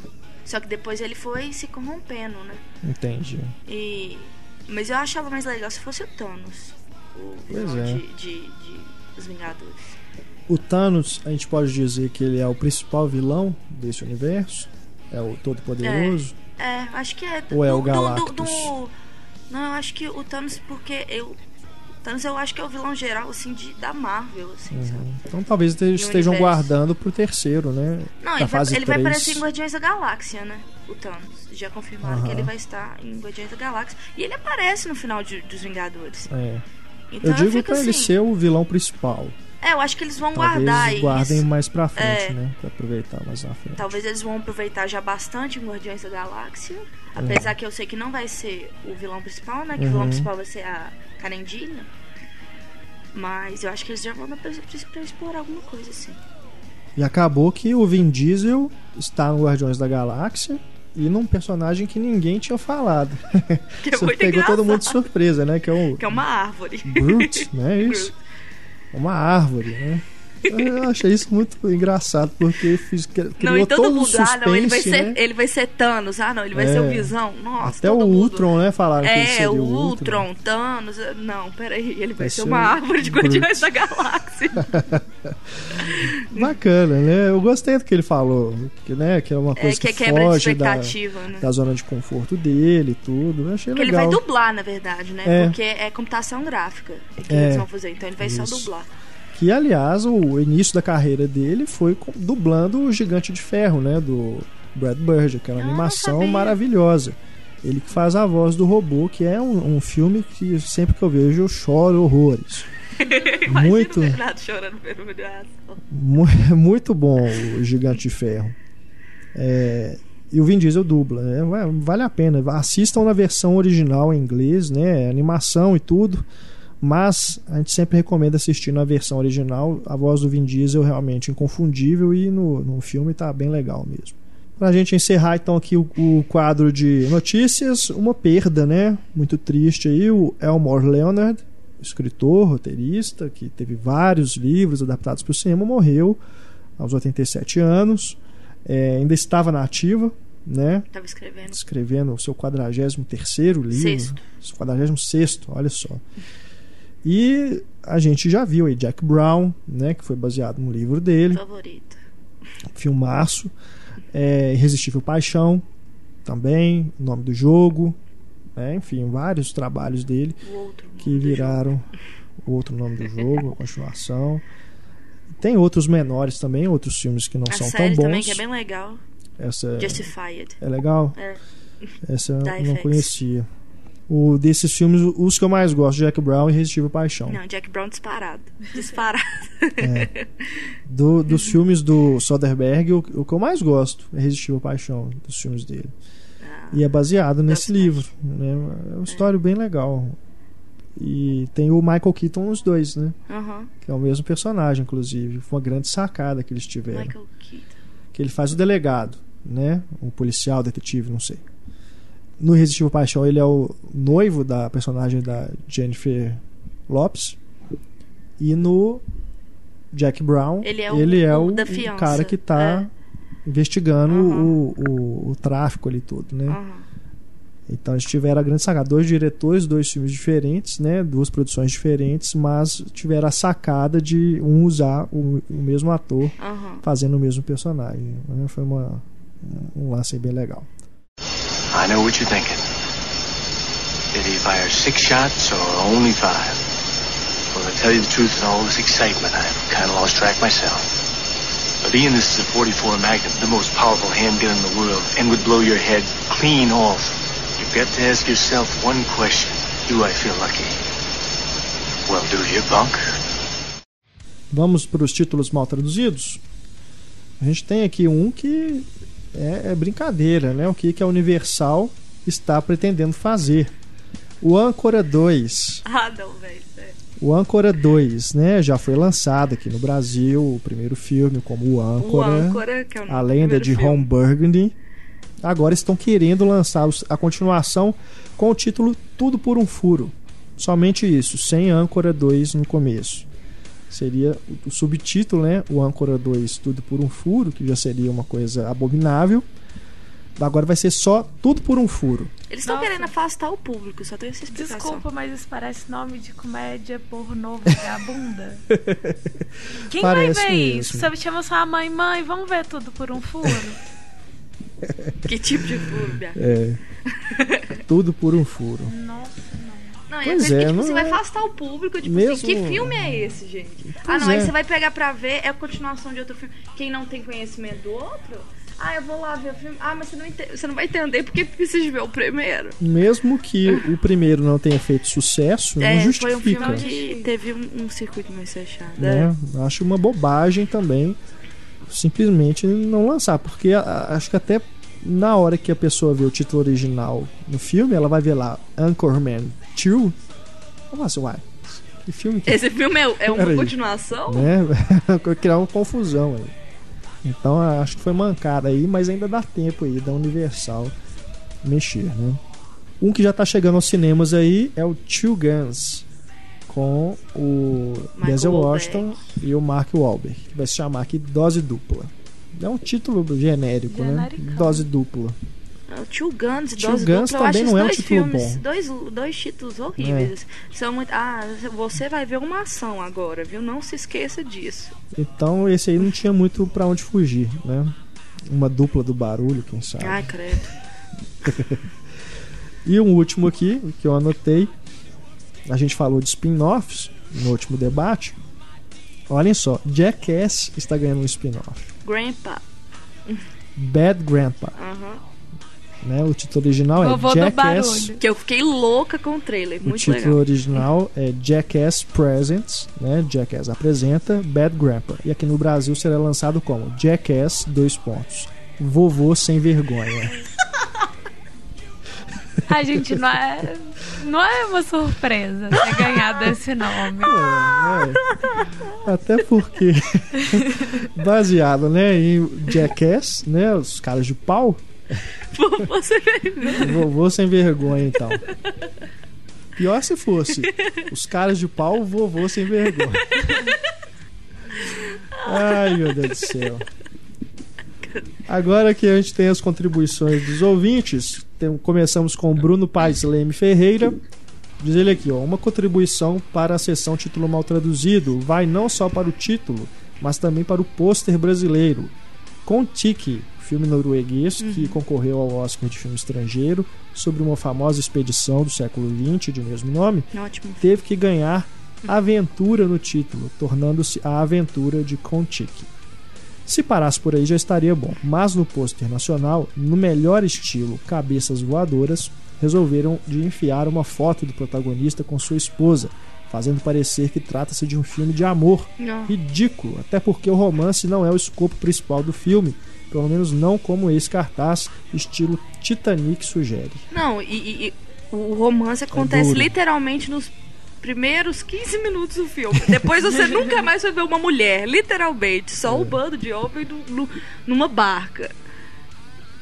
Só que depois ele foi se corrompendo, né? Entendi. E, mas eu achava mais legal se fosse o Thanos. O Pois vilão é. de, de, de Os Vingadores. O Thanos, a gente pode dizer que ele é o principal vilão desse universo? É o Todo-Poderoso? É, acho que é. Ou é o do- do- Galactus? do- Não, eu acho que o Thanos, porque eu. Thanos eu acho que é o vilão geral, assim, de, da Marvel, assim, sabe? Uhum. Então talvez eles estejam guardando pro terceiro, né? Não, ele, vai, ele vai 3. aparecer em Guardiões da Galáxia, né? O Thanos. Já confirmaram Aham. que ele vai estar em Guardiões da Galáxia. E ele aparece no final de- dos Vingadores. É. Então Eu digo fico pra ele assim, ser o vilão principal. É, eu acho que eles vão Talvez guardar guardem isso. mais pra frente, É. né? Pra aproveitar mais na frente. Talvez eles vão aproveitar já bastante em Guardiões da Galáxia. Apesar que eu sei que não vai ser o vilão principal, né? Que o vilão Uhum. principal vai ser a Carendilha. Mas eu acho que eles já vão dar pra, explorar alguma coisa assim. E acabou que o Vin Diesel está no Guardiões da Galáxia e num personagem que ninguém tinha falado. Que é Você pegou todo engraçado. mundo de surpresa, né? Que é o Que é uma árvore. Groot, né? Isso. Uma árvore, né? Eu achei isso muito engraçado, porque fiz, criou Não, e todo todo mundo, ah, não, ele vai, suspense, ser, né? ele vai ser Thanos, ah, não, ele vai É. ser o Visão. Nossa, Até o mundo. Ultron, né? Falaram que ele É, seria o o Ultron. Ultron, Thanos. Não, peraí, ele vai, Vai ser ser uma árvore de. Guardiões da Galáxia. Bacana, né? Eu gostei do que ele falou, que, né? Que é uma é, coisa que é que, quebra de foge da, expectativa, né? da zona de conforto dele e tudo. Eu achei Que ele legal. vai dublar, na verdade, né? É. Porque é computação gráfica que É. eles vão fazer. Então ele vai só Isso. dublar. Que, aliás, o início da carreira dele foi dublando o Gigante de Ferro, né? Do Brad Bird, aquela Ah, não animação maravilhosa. Ele que faz a voz do robô, que é um, um filme que sempre que eu vejo eu choro horrores. Muito. Muito bom o Gigante de Ferro. É, e o Vin Diesel dubla, né? Vale a pena. Assistam na versão original em inglês, né? Animação e tudo. Mas a gente sempre recomenda assistir na versão original. A voz do Vin Diesel é realmente inconfundível e no, no filme tá bem legal mesmo. Pra gente encerrar então aqui o, o quadro de notícias, uma perda, né? Muito triste aí, o Elmore Leonard, escritor, roteirista, que teve vários livros adaptados para o cinema, morreu aos 87 anos. É, ainda estava na ativa, né? Tava escrevendo. Escrevendo o seu 43º livro. Sexto. Seu 46º, olha só. E a gente já viu aí Jack Brown, né? Que foi baseado no livro dele Favorito. filmaço. É, Irresistível Paixão, também, nome do jogo. né? enfim, vários trabalhos dele que viraram o outro nome do jogo, a continuação. Tem outros menores também, outros filmes que não a são tão bons. também que é bem legal. Essa Justified. É legal? É. Essa eu não FX. conhecia. O, desses filmes, os que eu mais gosto, Jack Brown e Irresistível Paixão. Não, Jack Brown disparado. Disparado. Do, dos filmes do Soderbergh, o, o que eu mais gosto é Irresistível Paixão, dos filmes dele. E é baseado nesse livro. Né? É uma história bem legal. E tem o Michael Keaton nos dois, né? Aham. Que é o mesmo personagem, inclusive. Foi uma grande sacada que eles tiveram. Michael Keaton. Que ele faz o delegado, né? O policial, detetive, não sei. No Irresistível Paixão, ele é o noivo da personagem da Jennifer Lopes. E no Jack Brown, Ele é o- é o o, cara que tá investigando Aham. o, o, o tráfico ali todo, né? Aham. Então eles tiveram a grande sacada. Dois diretores, dois filmes diferentes, né? Duas produções diferentes, mas tiveram a sacada de um usar o, o mesmo ator Aham. fazendo o mesmo personagem. né? Foi uma, um lance bem legal. I know what you're thinking. Did he fire six shots or only five? Well, to tell you the truth, in all this excitement, I've kind of lost track myself. But being this is a 44 Magnum, the most powerful handgun in the world, and would blow your head clean off, you've got to ask yourself one question. Do I feel lucky? Well, do you, punk? Vamos para os títulos mal traduzidos? A gente tem aqui um que é, é brincadeira, né? O que, que a Universal está pretendendo fazer. O Âncora 2. Ah, não, velho. sério. O Âncora 2, né? Já foi lançado aqui no Brasil, o primeiro filme como o O Âncora. âncora, que é o a lenda de. Ron Burgundy. Agora estão querendo lançar a continuação com o título Tudo por um Furo. Somente isso, sem Âncora 2 no começo. Seria o- subtítulo, né? O Âncora 2 Tudo por um Furo, que já seria uma coisa abominável. Agora vai ser só Tudo por um Furo. Eles estão querendo afastar o público, só tem essa explicação. Desculpa, mas isso parece nome de comédia pornô vagabunda. Quem Parece vai ver mesmo. isso? Você chama sua mãe, mãe, vamos ver tudo por um furo? Que tipo de furo, Bia? É. Tudo por um furo. Nossa, Não, Pois é, coisa é, que, tipo, não você vai é- afastar o público, tipo Mesmo- assim, que filme é esse, gente? ah, Pois não, aí é. você vai pegar pra ver, é a continuação de outro filme. Quem não tem conhecimento do outro, ah, eu vou lá ver o filme. Ah, mas você não, você não vai entender porque precisa ver o primeiro. Mesmo que o primeiro não tenha feito sucesso, não é, foi um justifica. filme que teve um, um circuito mais fechado. né? Acho uma bobagem também simplesmente não lançar, porque a- a- acho que até na hora que a pessoa vê o título original no filme, ela vai ver lá Anchorman 2. Vamos assim, uai, que filme que. Esse filme é, é uma Peraí. continuação? né? criar uma confusão aí. Então acho que foi mancada aí, mas ainda dá tempo aí da Universal mexer, né? Um que já tá chegando aos cinemas aí é o Two Guns com o Michael Denzel. Washington e o Mark Wahlberg, que vai se chamar aqui Dose Dupla. É um título genérico, né? Genericão. Dose Dupla. O Two Guns, Two Dose Guns Dupla, eu acho também não é um título filmes, bom. É. Dois, dois títulos horríveis. São muito. Ah, você vai ver uma ação agora, viu? Não se esqueça disso. Então esse aí não tinha muito pra onde fugir, né? Uma dupla do barulho, quem sabe. Ai, credo. E um último aqui, que eu anotei. A gente falou de spin-offs no último debate. Olhem só, Jackass está ganhando um spin-off. Grandpa. Bad Grandpa. Aham. Né? O título original Vovô é do Jackass. barulho. Que eu fiquei louca com o trailer. O Muito título legal. original é Jackass Presents, né? Jackass apresenta Bad Grandpa. E aqui no Brasil será lançado como Jackass dois pontos. Vovô sem vergonha. A gente não é, não é uma surpresa ter ganhado esse nome. É, é. Até porque baseado, né, em Jackass, né, os caras de pau, Você vê. vovô sem vergonha então. Pior se fosse os caras de pau, vovô sem vergonha. Ai, meu Deus do céu. Agora que a gente tem as contribuições dos ouvintes, tem- começamos com Bruno Paes Leme Ferreira. Diz ele aqui, ó, uma contribuição para a sessão título mal traduzido vai não só para o título, mas também para o pôster brasileiro. Com Tiki, filme norueguês Uhum. que concorreu ao Oscar de filme estrangeiro sobre uma famosa expedição do século XX de mesmo nome, Ótimo. teve que ganhar aventura no título, tornando-se a aventura de Kon-Tiki. Se parasse por aí já estaria bom, mas no pôster nacional, no melhor estilo cabeças voadoras, resolveram de enfiar uma foto do protagonista com sua esposa, fazendo parecer que trata-se de um filme de amor. Não. Ridículo, até porque o romance não é o escopo principal do filme, pelo menos não como esse cartaz estilo Titanic sugere. Não, e, e- o romance acontece duro. literalmente nos primeiros 15 minutos do filme. Depois você nunca mais vai ver uma mulher, literalmente. Só É. um bando de homem no- no- numa barca.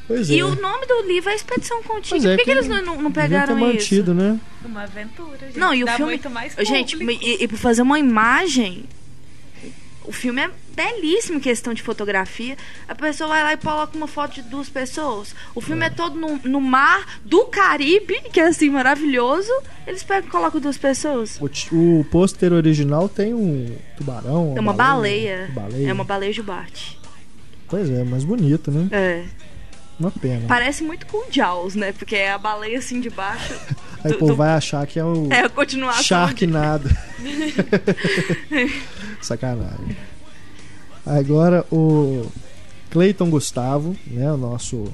Pois E é. o nome do livro é Expedição. Pois é, Por que, que eles não, não- ter pegaram isso? mantido, né? Uma aventura, gente. Não, e o Dá filme. muito mais gente, e, e pra fazer uma imagem. O filme é belíssimo em questão de fotografia. A pessoa vai lá e coloca uma foto de duas pessoas. O filme é, todo no, no mar do Caribe, que é assim maravilhoso. Eles pegam e colocam duas pessoas. O, o pôster original tem um tubarão. É uma baleia. baleia. É uma baleia jubarte. Pois é, mais bonito, né? É. Uma pena. Parece muito com Jaws, né? Porque é a baleia assim de baixo. Aí o do- povo do- vai achar que é o É de- Sharknado. Sacanagem. Agora o Cleiton Gustavo, né, o nosso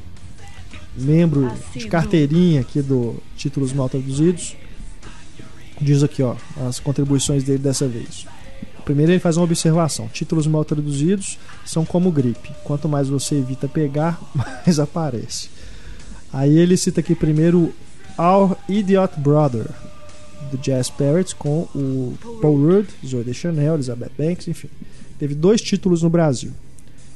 membro de Assíduo. carteirinha aqui do Títulos Mal Traduzidos, diz aqui, ó, as contribuições dele dessa vez. Primeiro ele faz uma observação. Títulos mal traduzidos são como gripe. Quanto mais você evita pegar, mais aparece. Aí ele cita aqui primeiro Our Idiot Brother, do Jazz Parrots, com o Paul Rudd, Zoe Deschanel, Elizabeth Banks, enfim. Teve dois títulos no Brasil.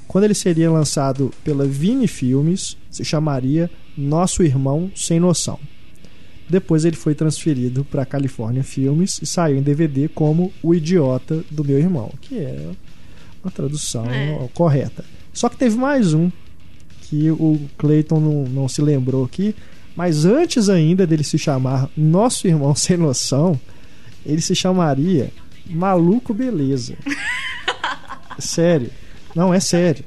Quando ele seria lançado pela Vini Filmes, se chamaria Nosso Irmão Sem Noção. Depois ele foi transferido para California Filmes e saiu em DVD como O Idiota do Meu Irmão, que é uma tradução É. correta. Só que teve mais um que o Clayton não, não se lembrou aqui, mas antes ainda dele se chamar Nosso Irmão Sem Noção, ele se chamaria Maluco Beleza. sério. Não, é sério.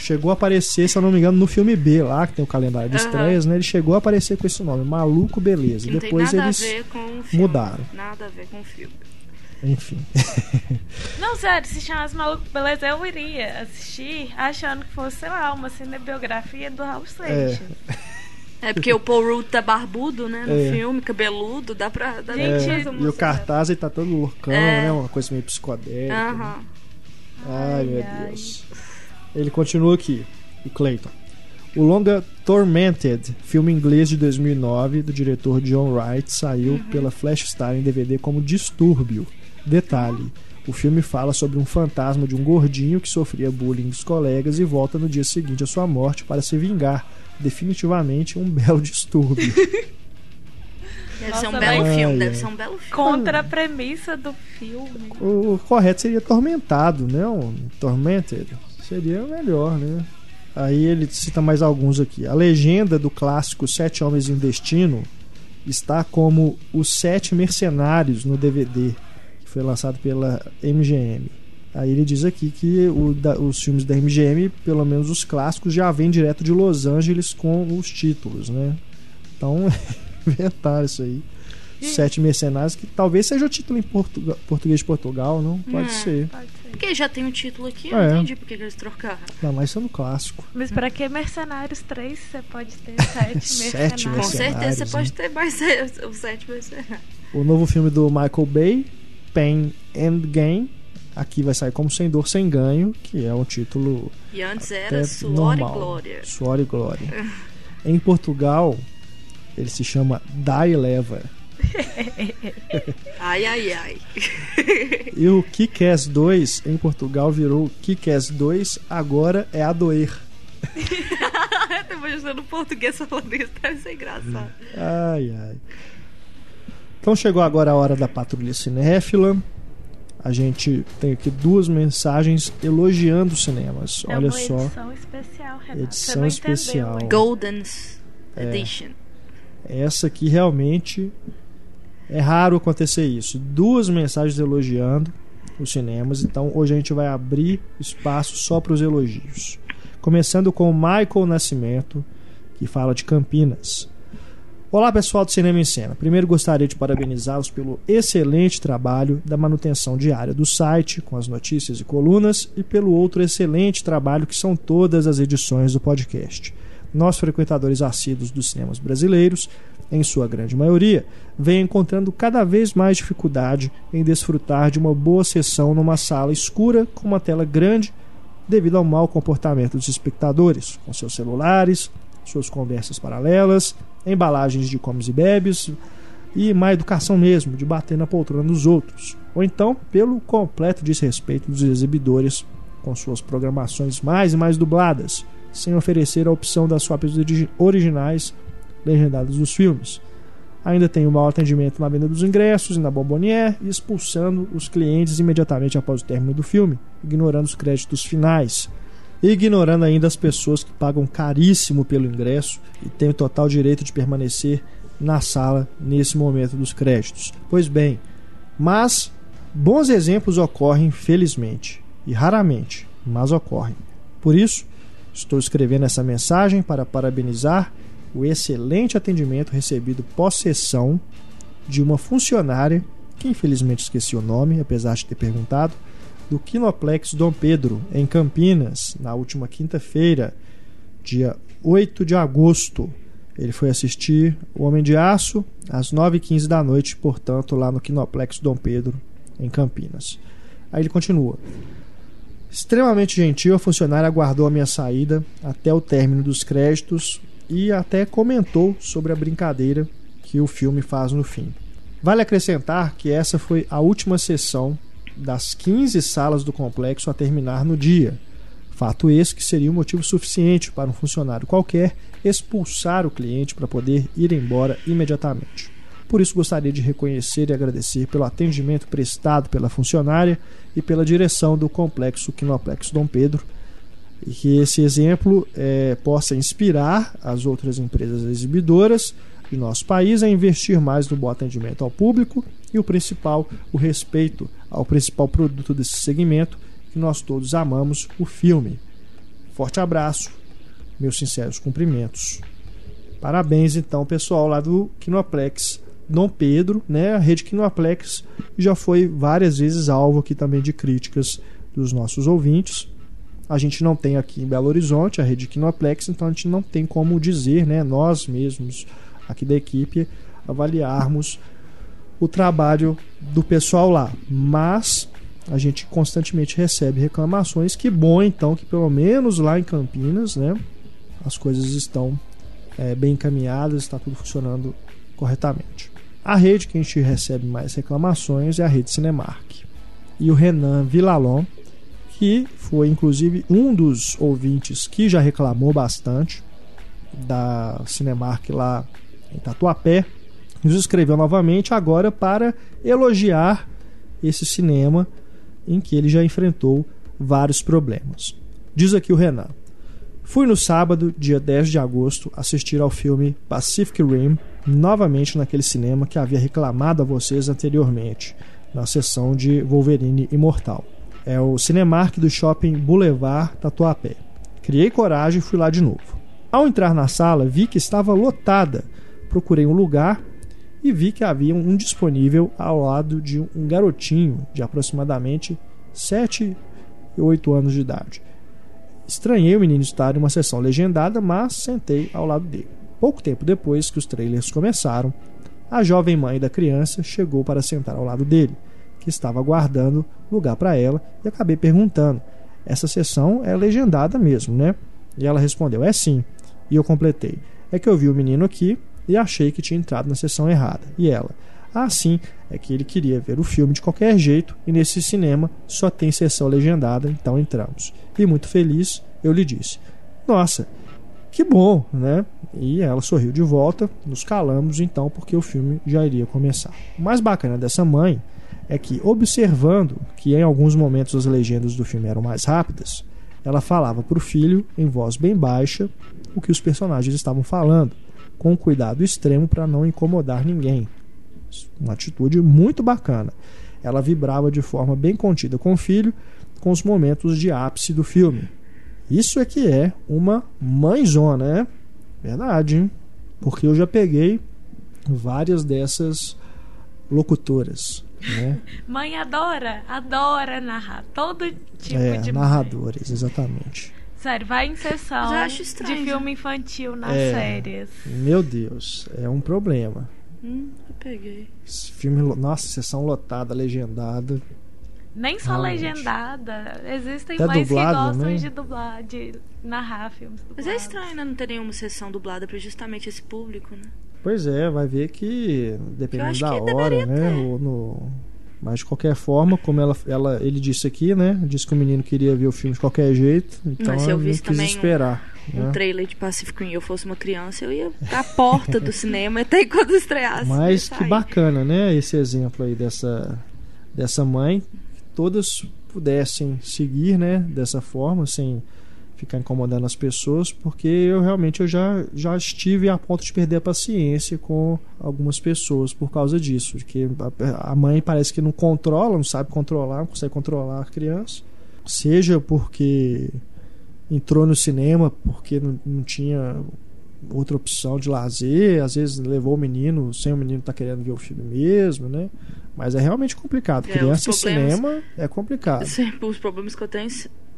Chegou a aparecer, se eu não me engano, no filme B lá, que tem o calendário de Aham. estreias, né? Ele chegou a aparecer com esse nome, Maluco Beleza. Não Depois tem nada eles a ver com o filme. mudaram. Nada a ver com o filme. Enfim. Não, sério, se chamasse Maluco Beleza, eu iria assistir achando que fosse, sei lá, uma cinebiografia do Raul Seixas. É porque o Paul Rudd tá barbudo, né? No É. filme, cabeludo, dá pra. Dá Gente, É, essa e o cartaz ele tá todo loucão, É. né? Uma coisa meio psicodélica. né? Aham. Ai, meu ai. Deus. Ele continua aqui, o Clayton. O longa Tormented, filme inglês de 2009 do diretor John Wright, saiu Uhum. pela Flash Star em DVD como Distúrbio. Detalhe: o filme fala sobre um fantasma de um gordinho que sofria bullying dos colegas e volta no dia seguinte à sua morte para se vingar. Definitivamente um belo distúrbio. Deve Nossa, ser um belo filme, Ai, deve ser um belo filme. Contra a premissa do filme. O correto seria tormentado, né? Um tormented. Seria melhor, né? Aí ele cita mais alguns aqui. A legenda do clássico Sete Homens e um Destino está como Os Sete Mercenários no DVD, que foi lançado pela MGM. Aí ele diz aqui que o da- os filmes da MGM, pelo menos os clássicos, já vêm direto de Los Angeles com os títulos, né? Então, inventaram isso aí. Sete Mercenários, que talvez seja o título em portuga- português de Portugal, não? Pode Hum. ser. Pode ser. Porque já tem um título aqui, eu É. não entendi por que eles trocaram. Ainda mais sendo clássico. Mas pra que Mercenários 3 você pode ter sete Sete Com mercenários? certeza você Mercenários, pode ter mais os sete mercenários. O novo filme do Michael Bay, Pain and Gain. Aqui vai sair como Sem Dor, Sem Ganho, que é um título E antes até era Suor normal. e Glória. Suor e Glória. em Portugal, ele se chama Die Leva. Ai, ai, ai. E o Kick-Ass 2, em Portugal, virou Kick-Ass 2, agora é a doer. Eu tô imaginando português falando isso, deve ser engraçado. Ai, ai. Então chegou agora a hora da patrulha cinéfila. A gente tem aqui duas mensagens elogiando os cinemas. É Olha uma só. edição especial, Renato. Edição especial. ainda. Golden's Edition. Essa aqui realmente é raro acontecer isso. Duas mensagens elogiando os cinemas. Então hoje a gente vai abrir espaço só para os elogios. começando com Michael Nascimento, que fala de Campinas. Olá pessoal do Cinema em Cena. Primeiro gostaria de parabenizá-los pelo excelente trabalho da manutenção diária do site, com as notícias e colunas, e pelo outro excelente trabalho que são todas as edições do podcast. Nós, frequentadores assíduos dos cinemas brasileiros, em sua grande maioria, vem encontrando cada vez mais dificuldade em desfrutar de uma boa sessão numa sala escura com uma tela grande devido ao mau comportamento dos espectadores, com seus celulares, suas conversas paralelas, embalagens de comes e bebes e má educação mesmo, de bater na poltrona dos outros, ou então pelo completo desrespeito dos exibidores com suas programações mais e mais dubladas, sem oferecer a opção das swaps originais legendadas dos filmes. Ainda tem o mau atendimento na venda dos ingressos e na Bombonier expulsando os clientes imediatamente após o término do filme, ignorando os créditos finais ignorando ainda as pessoas que pagam caríssimo pelo ingresso e têm o total direito de permanecer na sala nesse momento dos créditos. Pois bem, mas bons exemplos ocorrem felizmente e raramente, mas ocorrem. Por isso, estou escrevendo essa mensagem para parabenizar o excelente atendimento recebido pós-sessão de uma funcionária que infelizmente esqueci o nome, apesar de ter perguntado, do Kinoplex Dom Pedro, em Campinas, na última quinta-feira, dia 8 de agosto. Ele foi assistir O Homem de Aço às 9h15 da noite, portanto, lá no Kinoplex Dom Pedro, em Campinas. Aí ele continua. Extremamente gentil, a funcionária aguardou a minha saída até o término dos créditos e até comentou sobre a brincadeira que o filme faz no fim. Vale acrescentar que essa foi a última sessão das 15 salas do complexo a terminar no dia. Fato esse que seria um motivo suficiente para um funcionário qualquer expulsar o cliente para poder ir embora imediatamente. Por isso, gostaria de reconhecer e agradecer pelo atendimento prestado pela funcionária e pela direção do complexo Quinoplex Dom Pedro, e que esse exemplo é, possa inspirar as outras empresas exibidoras de nosso país a investir mais no bom atendimento ao público e o principal, o respeito ao principal produto desse segmento que nós todos amamos, o filme. Forte abraço, meus sinceros cumprimentos. Parabéns então, pessoal lá do Kinoplex Dom Pedro, né? A rede Kinoplex já foi várias vezes alvo aqui também de críticas dos nossos ouvintes. A gente não tem aqui em Belo Horizonte a rede Kinoplex, então a gente não tem como dizer, né, nós mesmos aqui da equipe avaliarmos o trabalho do pessoal lá. Mas a gente constantemente recebe reclamações. Que bom então que pelo menos lá em Campinas, né, as coisas estão é, bem encaminhadas, está tudo funcionando corretamente. A rede que a gente recebe mais reclamações é a rede Cinemark. E o Renan Villalon, que foi inclusive um dos ouvintes que já reclamou bastante da Cinemark lá em Tatuapé, nos escreveu novamente agora para elogiar esse cinema em que ele já enfrentou vários problemas. Diz aqui o Renan. Fui no sábado, dia 10 de agosto, assistir ao filme Pacific Rim, novamente naquele cinema que havia reclamado a vocês anteriormente, na sessão de Wolverine Imortal. É o Cinemark do Shopping Boulevard Tatuapé. Criei coragem e fui lá de novo. Ao entrar na sala, vi que estava lotada. Procurei um lugar e vi que havia um disponível ao lado de um garotinho de aproximadamente 7 e 8 anos de idade. Estranhei o menino estar em uma sessão legendada, mas sentei ao lado dele. Pouco tempo depois que os trailers começaram, a jovem mãe da criança chegou para sentar ao lado dele, que estava aguardando lugar para ela, e acabei perguntando: Essa sessão é legendada mesmo, né? E ela respondeu: É sim. E eu completei: É que eu vi o menino aqui e achei que tinha entrado na sessão errada. E ela: Ah, sim, é que ele queria ver o filme de qualquer jeito e nesse cinema só tem sessão legendada, então entramos. E muito feliz, eu lhe disse: Nossa, que bom, né? E ela sorriu de volta, nos calamos então, porque o filme já iria começar. O mais bacana dessa mãe é que, observando que em alguns momentos as legendas do filme eram mais rápidas, ela falava para o filho, em voz bem baixa, o que os personagens estavam falando com cuidado extremo para não incomodar ninguém. Uma atitude muito bacana. Ela vibrava de forma bem contida com o filho, com os momentos de ápice do filme. Isso é que é uma mãezona, né? Verdade, hein? Porque eu já peguei várias dessas locutoras. Né? Mãe adora, adora narrar todo tipo é, de narradores, exatamente. Sério, vai em sessão de filme infantil nas é, séries. Meu Deus, é um problema. Hum, eu peguei. Esse filme, nossa, sessão lotada, legendada. Nem só Realmente. legendada. Existem Até mães dublado, que gostam né? de dublar, de narrar filmes dublados. Mas é estranho né, não ter nenhuma sessão dublada para justamente esse público, né? Pois é, vai ver que dependendo da hora, né? Ou no... Mas de qualquer forma, como ela, ela, ele disse aqui, né? Disse que o menino queria ver o filme de qualquer jeito, então Mas se eu visse quis esperar. Um, né? um trailer de Pacific Rim, eu fosse uma criança, eu ia à porta do cinema até quando estreasse. Mas que bacana, né? Esse exemplo aí dessa dessa mãe, todas pudessem seguir, né? Dessa forma, sem ficar incomodando as pessoas, porque eu realmente eu já, já estive a ponto de perder a paciência com algumas pessoas por causa disso, que a mãe parece que não controla, não sabe controlar, não consegue controlar a criança, seja porque entrou no cinema porque não, não tinha outra opção de lazer, às vezes levou o menino sem o menino estar tá querendo ver o filme mesmo, né? Mas é realmente complicado. É, Criança e cinema é complicado. Sim, os problemas que eu tenho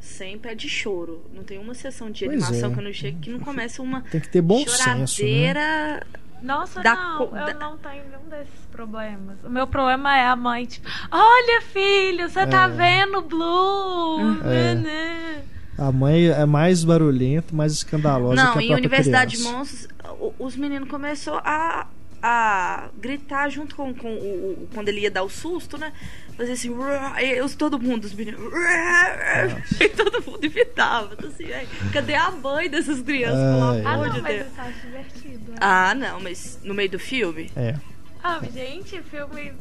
sempre é de choro. Não tem uma sessão de pois animação é. que eu não chego que não começa uma tem que ter bom senso, né? Nossa, da não, co... eu não tenho nenhum desses problemas. O meu problema é a mãe, tipo, olha, filho, você tá é. tá vendo Blue? É. Né? A mãe é mais barulhenta, mais escandalosa não, que a em Universidade criança. de Monstros, os meninos começou a a gritar junto com, com o, o, quando ele ia dar o susto, né? Fazer assim, eu, todo mundo, os meninos, e todo mundo imitava. Então, assim, cadê a mãe dessas crianças? É, ah, não, de mas Deus. Tá divertido. Né? Ah, não, mas no meio do filme? É. Ah, gente, filme.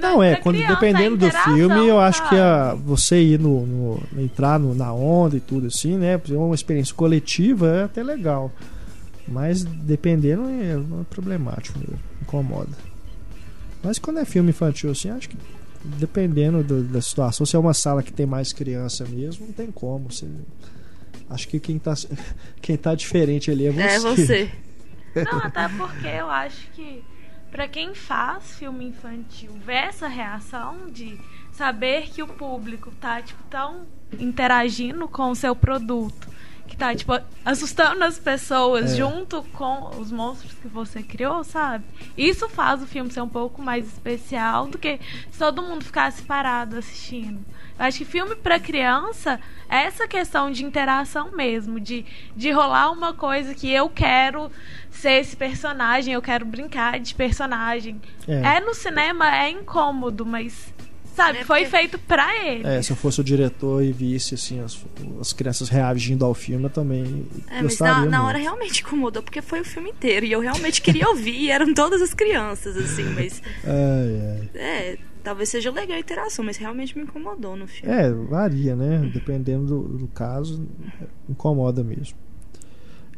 Não, é, quando, criança, dependendo do filme, eu acho que a, você ir no, no entrar no, na onda e tudo assim, né? Uma experiência coletiva é até legal. Mas dependendo é, é problemático incomoda. Mas quando é filme infantil assim, acho que dependendo do, da situação, se é uma sala que tem mais criança mesmo, não tem como. Você, acho que quem tá, quem tá diferente ali é você. É você. Não, até porque eu acho que para quem faz filme infantil, ver essa reação de saber que o público tá tipo tão interagindo com o seu produto que tá, tipo, assustando as pessoas é. junto com os monstros que você criou, sabe? Isso faz o filme ser um pouco mais especial do que se todo mundo ficasse parado assistindo. Eu acho que filme para criança é essa questão de interação mesmo, de, de rolar uma coisa que eu quero ser esse personagem, eu quero brincar de personagem. É, é no cinema, é incômodo, mas Sabe, é foi feito pra ele. É, se eu fosse o diretor e visse assim as, as crianças reagindo ao filme, eu também. É, mas na, na, hora realmente incomodou, porque foi o filme inteiro. E eu realmente queria ouvir, e eram todas as crianças, assim, mas. É, é. é talvez seja legal a interação, mas realmente me incomodou no filme. É, varia, né? Dependendo do, do caso, incomoda mesmo.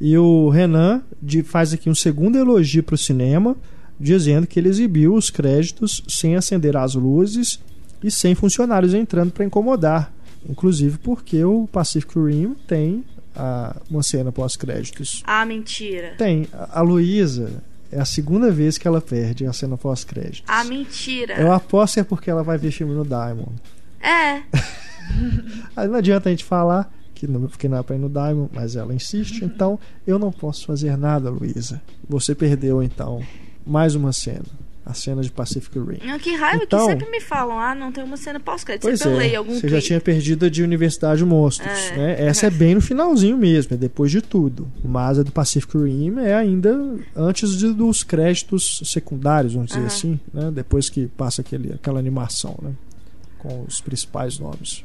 E o Renan de, faz aqui um segundo elogio para o cinema, dizendo que ele exibiu os créditos sem acender as luzes e sem funcionários entrando para incomodar. Inclusive porque o Pacific Rim tem a, uma cena pós-créditos. Ah, mentira. Tem. A, a Luísa é a segunda vez que ela perde a cena pós-créditos. Ah, mentira. Eu aposto que é porque ela vai ver filme no Diamond. É. Aí não adianta a gente falar que não, porque não é pra ir no Diamond, mas ela insiste. Então eu não posso fazer nada, Luísa. Você perdeu então mais uma cena a cena de Pacific Rim. que raiva então, que sempre me falam, ah, não tem uma cena pós-crédito. Pois sempre é, eu leio algum Você já tinha perdido a de Universidade Monstros, é. né? Essa é bem no finalzinho mesmo, é depois de tudo. Mas a do Pacific Rim é ainda antes de, dos créditos secundários, vamos dizer assim, né? Depois que passa aquele, aquela animação, né? Com os principais nomes.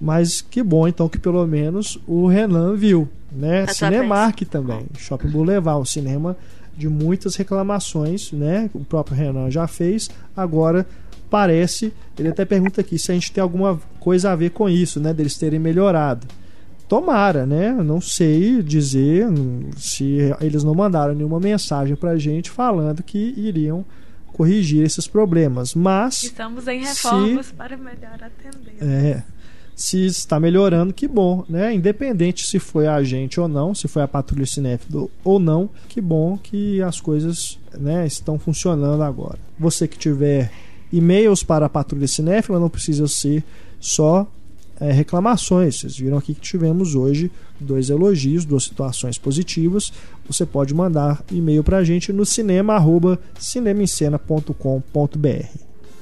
Mas que bom então que pelo menos o Renan viu, né? Cinemark também, Shopping Boulevard, o cinema de muitas reclamações, né? O próprio Renan já fez. Agora parece, ele até pergunta aqui se a gente tem alguma coisa a ver com isso, né? Deles terem melhorado. Tomara, né? Não sei dizer se eles não mandaram nenhuma mensagem pra gente falando que iriam corrigir esses problemas, mas estamos em reformas se, para melhor atender. É. se está melhorando, que bom, né? Independente se foi a gente ou não, se foi a Patrulha Cinéfilo ou não, que bom que as coisas né, estão funcionando agora. Você que tiver e-mails para a Patrulha Cinéfila não precisa ser só é, reclamações. Vocês viram aqui que tivemos hoje dois elogios, duas situações positivas. Você pode mandar e-mail para a gente no cinema@cinemascena.com.br.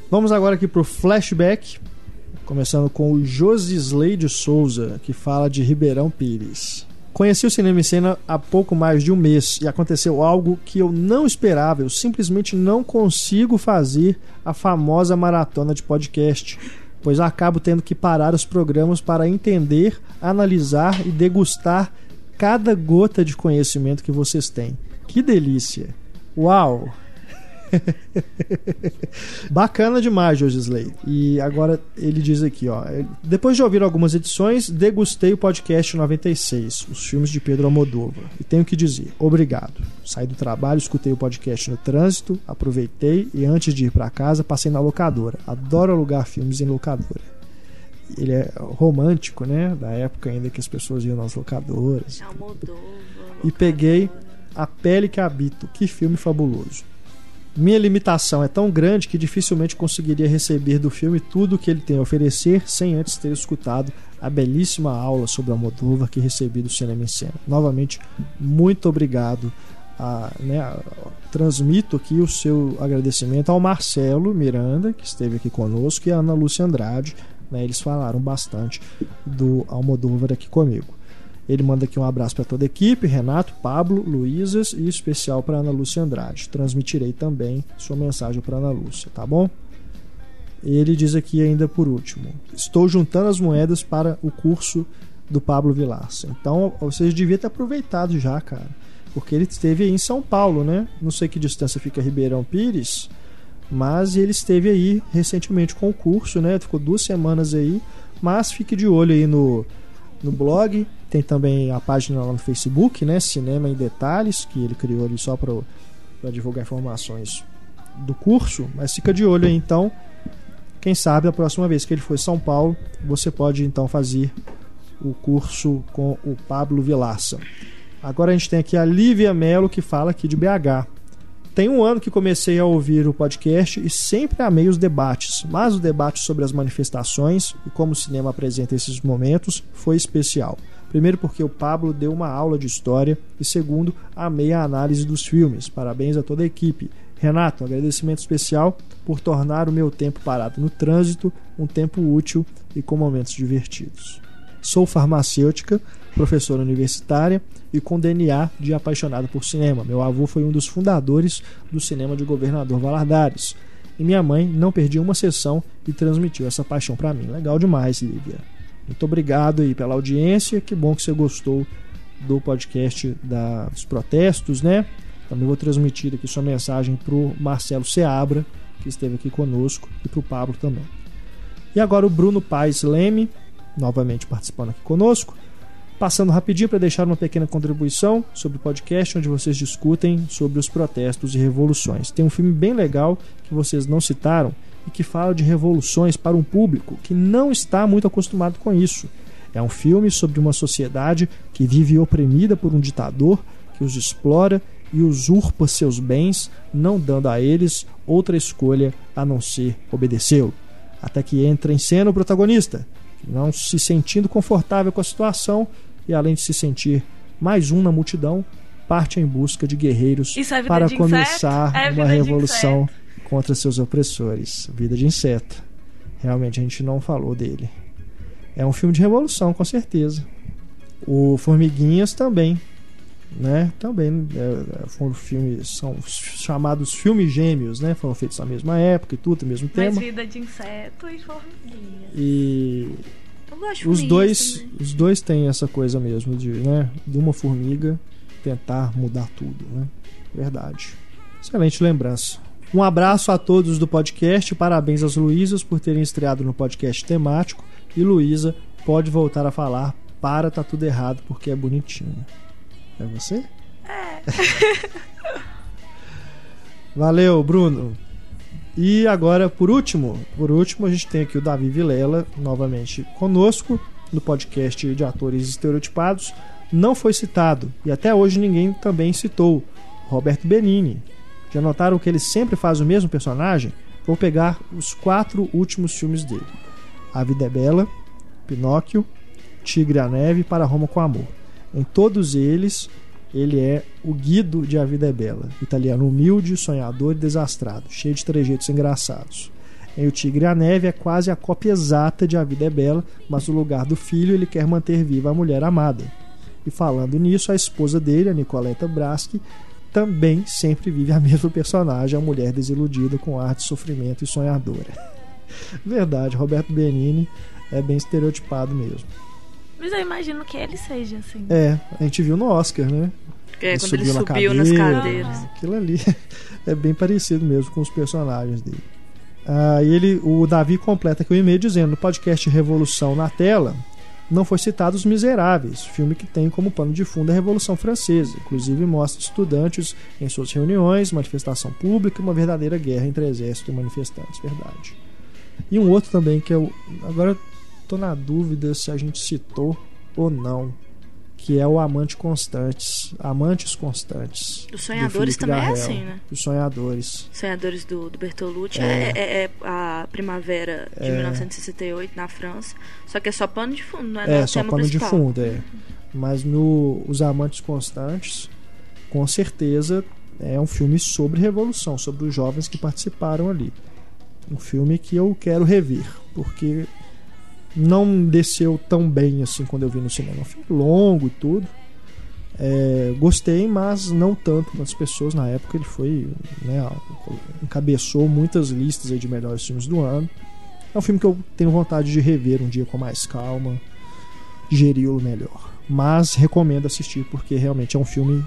Vamos agora aqui para o flashback Começando com o Josisley de Souza, que fala de Ribeirão Pires. Conheci o Cinema em Cena há pouco mais de um mês e aconteceu algo que eu não esperava. Eu simplesmente não consigo fazer a famosa maratona de podcast, pois acabo tendo que parar os programas para entender, analisar e degustar cada gota de conhecimento que vocês têm. Que delícia! Uau! Bacana demais, Josisley. E agora ele diz aqui, ó. Depois de ouvir algumas edições, degustei o podcast 96, os filmes de Pedro Almodóvar. E tenho que dizer, obrigado. Saí do trabalho, escutei o podcast no trânsito, aproveitei e antes de ir para casa, passei na locadora. Adoro alugar filmes em locadora ele é romântico, né? Da época ainda que as pessoas iam nas locadoras. Almodóvar, e peguei A Pele que Habito. Que filme fabuloso. Minha limitação é tão grande que dificilmente conseguiria receber do filme tudo o que ele tem a oferecer sem antes ter escutado a belíssima aula sobre a Moldova que recebi do Cinema em Cena. Novamente, muito obrigado. A, né, transmito aqui o seu agradecimento ao Marcelo Miranda, que esteve aqui conosco, e a Ana Lúcia Andrade. Né, eles falaram bastante do Almodóvar aqui comigo. Ele manda aqui um abraço para toda a equipe, Renato, Pablo, Luísas e especial para Ana Lúcia Andrade. Transmitirei também sua mensagem para Ana Lúcia, tá bom? Ele diz aqui ainda por último: Estou juntando as moedas para o curso do Pablo Vilaça. Então, vocês deviam ter aproveitado já, cara. Porque ele esteve aí em São Paulo, né? Não sei que distância fica Ribeirão Pires, mas ele esteve aí recentemente com o curso, né? Ficou duas semanas aí. Mas fique de olho aí no, no blog tem também a página lá no Facebook, né? Cinema em Detalhes, que ele criou ali só para divulgar informações do curso. Mas fica de olho aí então. Quem sabe a próxima vez que ele for São Paulo, você pode então fazer o curso com o Pablo Vilaça. Agora a gente tem aqui a Lívia Melo que fala aqui de BH. Tem um ano que comecei a ouvir o podcast e sempre amei os debates, mas o debate sobre as manifestações e como o cinema apresenta esses momentos foi especial. Primeiro, porque o Pablo deu uma aula de história. E segundo, amei a análise dos filmes. Parabéns a toda a equipe. Renato, um agradecimento especial por tornar o meu tempo parado no trânsito um tempo útil e com momentos divertidos. Sou farmacêutica, professora universitária e com DNA de apaixonado por cinema. Meu avô foi um dos fundadores do cinema de Governador Valadares. E minha mãe não perdia uma sessão e transmitiu essa paixão para mim. Legal demais, Lívia. Muito obrigado aí pela audiência. Que bom que você gostou do podcast da, dos protestos, né? Também vou transmitir aqui sua mensagem para o Marcelo Seabra, que esteve aqui conosco, e para o Pablo também. E agora o Bruno Paes Leme, novamente participando aqui conosco. Passando rapidinho para deixar uma pequena contribuição sobre o podcast onde vocês discutem sobre os protestos e revoluções. Tem um filme bem legal que vocês não citaram, e que fala de revoluções para um público que não está muito acostumado com isso. É um filme sobre uma sociedade que vive oprimida por um ditador que os explora e usurpa seus bens, não dando a eles outra escolha a não ser obedecê-lo. Até que entra em cena o protagonista, não se sentindo confortável com a situação e além de se sentir mais um na multidão, parte em busca de guerreiros é para de começar é uma revolução contra seus opressores. Vida de inseto. Realmente a gente não falou dele. É um filme de revolução, com certeza. O Formiguinhas também, né? Também é, foram filmes, são chamados filmes gêmeos, né? Foram feitos na mesma época e tudo, mesmo tema. Mas vida de inseto e formiguinha. E os dois, também. os dois têm essa coisa mesmo de, né? De uma formiga tentar mudar tudo, né? Verdade. Excelente lembrança. Um abraço a todos do podcast, parabéns às Luísas por terem estreado no podcast temático. E Luísa pode voltar a falar para tá tudo errado porque é bonitinho. É você? É. Valeu, Bruno. E agora, por último, por último, a gente tem aqui o Davi Vilela novamente conosco no podcast de atores estereotipados. Não foi citado e até hoje ninguém também citou Roberto Benini. Já notaram que ele sempre faz o mesmo personagem? Vou pegar os quatro últimos filmes dele: A Vida é Bela, Pinóquio, Tigre a Neve e Para Roma com Amor. Em todos eles, ele é o Guido de A Vida é Bela, italiano humilde, sonhador e desastrado, cheio de trejeitos engraçados. Em O Tigre e a Neve é quase a cópia exata de A Vida é Bela, mas no lugar do filho ele quer manter viva a mulher amada. E falando nisso, a esposa dele, a Nicoleta Braschi, também sempre vive a mesma personagem, a mulher desiludida com ar de sofrimento e sonhadora. Verdade, Roberto Benini é bem estereotipado mesmo. Mas eu imagino que ele seja assim. É, a gente viu no Oscar, né? É, ele quando subiu ele subiu cadeira, nas cadeiras. Aquilo ali é bem parecido mesmo com os personagens dele. Ah, e ele, o Davi completa aqui o e-mail dizendo: no podcast Revolução na Tela, não foi citado Os Miseráveis, filme que tem como pano de fundo a Revolução Francesa. Inclusive mostra estudantes em suas reuniões, manifestação pública e uma verdadeira guerra entre exército e manifestantes. Verdade. E um outro também que eu. Agora tô na dúvida se a gente citou ou não. Que é o Amante Constantes. Amantes Constantes. Os Sonhadores também Garrel, é assim, né? Os Sonhadores. Sonhadores do, do Bertolucci. É. É, é, é a primavera de 1968 é. na França. Só que é só pano de fundo, não é? É, só pano principal. de fundo, é. Mas no Os Amantes Constantes, com certeza é um filme sobre revolução, sobre os jovens que participaram ali. Um filme que eu quero rever, porque não desceu tão bem assim quando eu vi no cinema. Um filme longo e tudo. É, gostei, mas não tanto quanto pessoas na época. Ele foi, né, encabeçou muitas listas de melhores filmes do ano. É um filme que eu tenho vontade de rever um dia com mais calma, digeri-lo melhor. Mas recomendo assistir porque realmente é um filme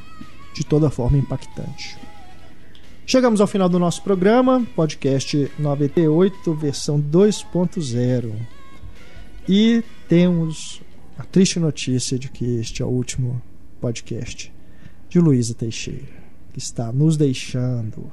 de toda forma impactante. Chegamos ao final do nosso programa, podcast 98, versão 2.0. E temos a triste notícia de que este é o último podcast de Luísa Teixeira, que está nos deixando.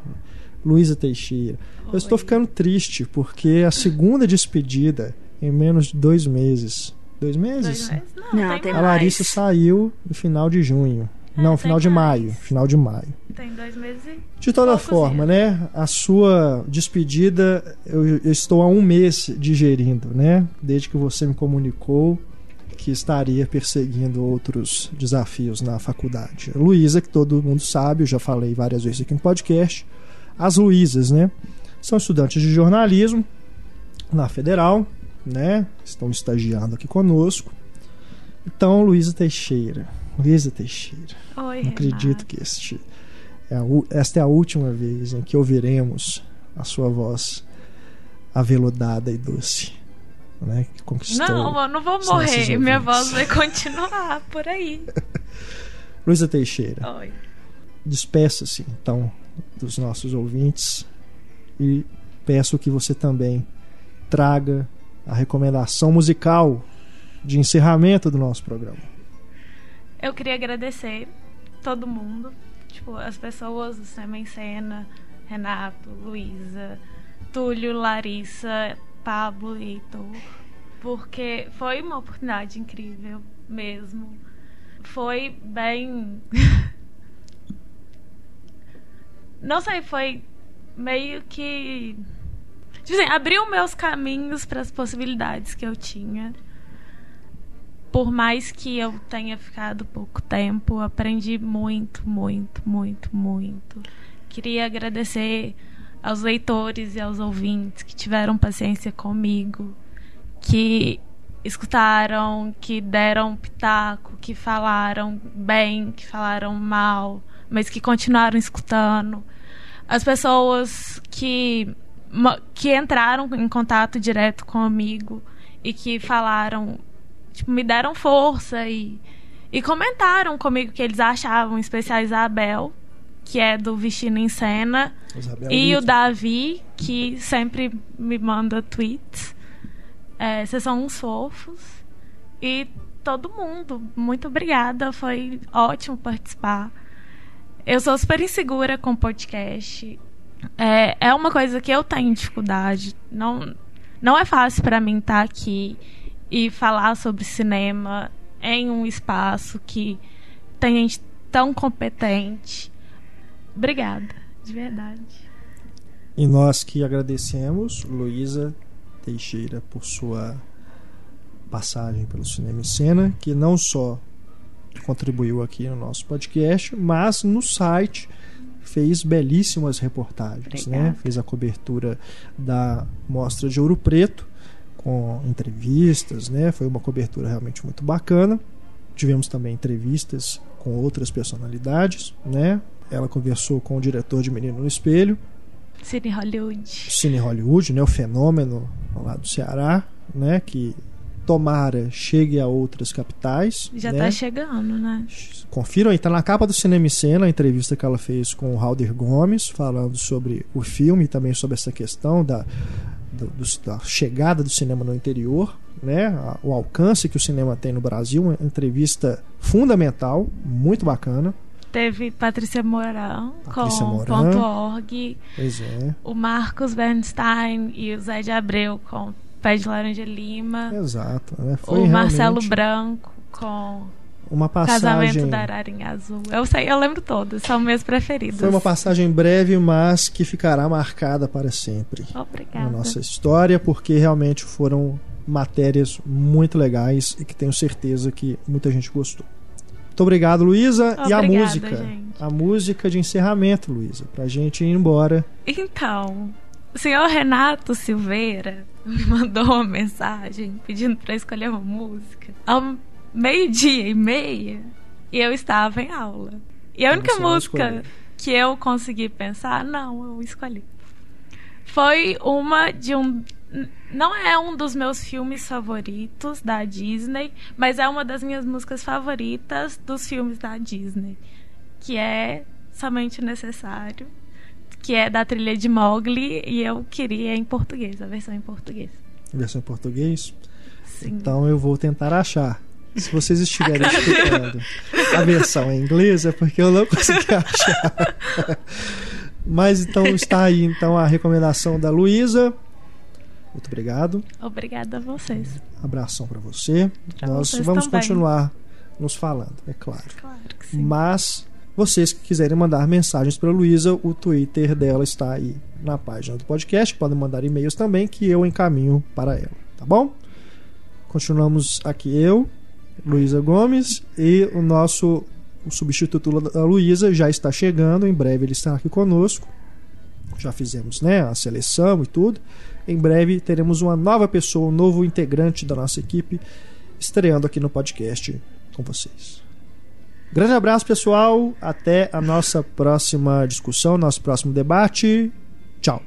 Luísa Teixeira. Oi. Eu estou ficando triste porque a segunda despedida em menos de dois meses. Dois meses? Dois meses? Não, Não tem a Larissa saiu no final de junho. É, Não, final de mais. maio. Final de maio. Tem dois meses De toda forma, dias. né? A sua despedida, eu, eu, estou há um mês digerindo, né? Desde que você me comunicou que estaria perseguindo outros desafios na faculdade. Luísa, que todo mundo sabe, eu já falei várias vezes aqui no podcast. As Luísas, né? São estudantes de jornalismo na Federal, né? Estão estagiando aqui conosco. Então, Luísa Teixeira Luísa Teixeira. Oi, Não acredito que este é a, esta é a última vez em que ouviremos a sua voz aveludada e doce. Né, que conquistou não, eu não vou morrer. Minha voz vai continuar por aí. Luísa Teixeira. Oi. Despeça-se, então, dos nossos ouvintes e peço que você também traga a recomendação musical de encerramento do nosso programa. Eu queria agradecer todo mundo, tipo, as pessoas do Cinema em Cena, Renato, Luísa, Túlio, Larissa, Pablo e Heitor, porque foi uma oportunidade incrível mesmo. Foi bem. Não sei, foi meio que. Tipo assim, abriu meus caminhos para as possibilidades que eu tinha por mais que eu tenha ficado pouco tempo, aprendi muito, muito, muito, muito. Queria agradecer aos leitores e aos ouvintes que tiveram paciência comigo, que escutaram, que deram pitaco, que falaram bem, que falaram mal, mas que continuaram escutando. As pessoas que, que entraram em contato direto comigo e que falaram tipo, me deram força e, e comentaram comigo que eles achavam, em especial a Isabel, que é do Vestindo em Cena, Isabel e o Davi, que sempre me manda tweets. É, vocês são uns fofos. E todo mundo, muito obrigada, foi ótimo participar. Eu sou super insegura com podcast. É, é uma coisa que eu tenho dificuldade. Não, não é fácil para mim estar tá aqui e falar sobre cinema em um espaço que tem gente tão competente. Obrigada, de verdade. E nós que agradecemos, Luísa Teixeira, por sua passagem pelo Cinema em Cena, que não só contribuiu aqui no nosso podcast, mas no site fez belíssimas reportagens, né? Fez a cobertura da Mostra de Ouro Preto com entrevistas, né? Foi uma cobertura realmente muito bacana. Tivemos também entrevistas com outras personalidades, né? Ela conversou com o diretor de Menino no Espelho, Cine Hollywood. Cine Hollywood, né? O fenômeno lá do Ceará, né? Que tomara chegue a outras capitais. Já né? tá chegando, né? Confiram aí, tá na capa do Cinema e Cena a entrevista que ela fez com o Halder Gomes, falando sobre o filme e também sobre essa questão da, do, da chegada do cinema no interior, né? O alcance que o cinema tem no Brasil, uma entrevista fundamental, muito bacana. Teve Patrícia Mourão Patrícia com Mourão. Ponto .org. É. O Marcos Bernstein e o Zé de Abreu com Pé de Laranja Lima. Exato. Né? Foi o Marcelo realmente Branco com uma passagem. Casamento da Ararinha Azul. Eu sei, eu lembro todos, são meus preferidos. Foi uma passagem breve, mas que ficará marcada para sempre Obrigada. na nossa história, porque realmente foram matérias muito legais e que tenho certeza que muita gente gostou. Muito obrigado, Luísa. E a música? Gente. A música de encerramento, Luísa, pra gente ir embora. Então, o senhor Renato Silveira me mandou uma mensagem pedindo para escolher uma música ao meio-dia e meia e eu estava em aula. E a única música que eu consegui pensar, não, eu escolhi. Foi uma de um. Não é um dos meus filmes favoritos da Disney, mas é uma das minhas músicas favoritas dos filmes da Disney. Que é Somente Necessário, que é da trilha de Mowgli, e eu queria em português, a versão em português. Versão em português? Sim. Então eu vou tentar achar. Se vocês estiverem escutando a versão em inglês, é porque eu não consegui achar. Mas então está aí então a recomendação da Luísa. Muito obrigado. Obrigada a vocês. Abração para você. Pra Nós vocês vamos também. continuar nos falando, é claro. Claro que sim. Mas vocês que quiserem mandar mensagens para Luísa, o Twitter dela está aí na página do podcast. Podem mandar e-mails também que eu encaminho para ela, tá bom? Continuamos aqui eu, Luísa Gomes e o nosso o substituto da Luísa já está chegando, em breve ele estará aqui conosco. Já fizemos, né, a seleção e tudo. Em breve teremos uma nova pessoa, um novo integrante da nossa equipe estreando aqui no podcast com vocês. Grande abraço, pessoal. Até a nossa próxima discussão, nosso próximo debate. Tchau.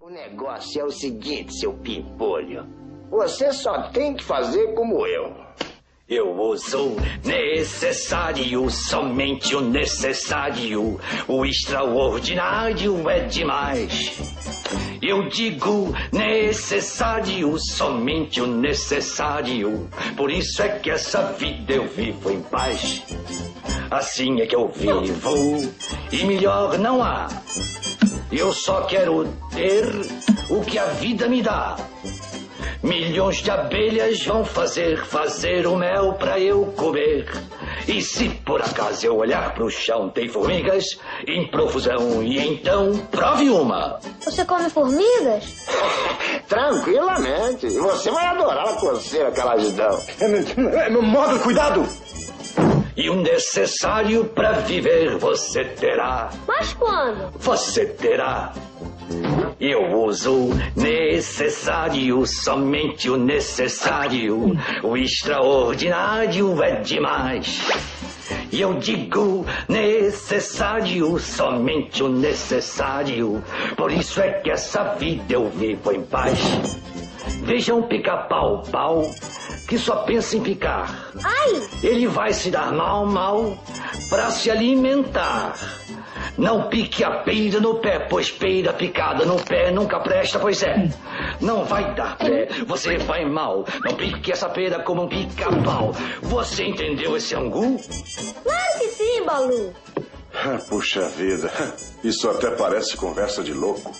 O negócio é o seguinte, seu pimpolho. Você só tem que fazer como eu. Eu uso necessário, somente o necessário. O extraordinário é demais. Eu digo necessário, somente o necessário. Por isso é que essa vida eu vivo em paz. Assim é que eu vivo, e melhor não há. Eu só quero ter o que a vida me dá. Milhões de abelhas vão fazer, fazer o mel pra eu comer. E se por acaso eu olhar pro chão, tem formigas em profusão. E então, prove uma. Você come formigas? Tranquilamente. E você vai adorar a coceira que elas dão. Modo, cuidado! E o necessário pra viver você terá. Mas quando? Você terá. Eu uso necessário, somente o necessário. O extraordinário é demais. E eu digo necessário, somente o necessário. Por isso é que essa vida eu vivo em paz. Vejam pica-pau, pau, que só pensa em picar. Ai! Ele vai se dar mal, mal, pra se alimentar. Não pique a peida no pé, pois peida picada no pé nunca presta, pois é. Não vai dar pé, você vai mal. Não pique essa peida como um pica-pau. Você entendeu esse angu? Claro que sim, Balu. Puxa vida, isso até parece conversa de louco.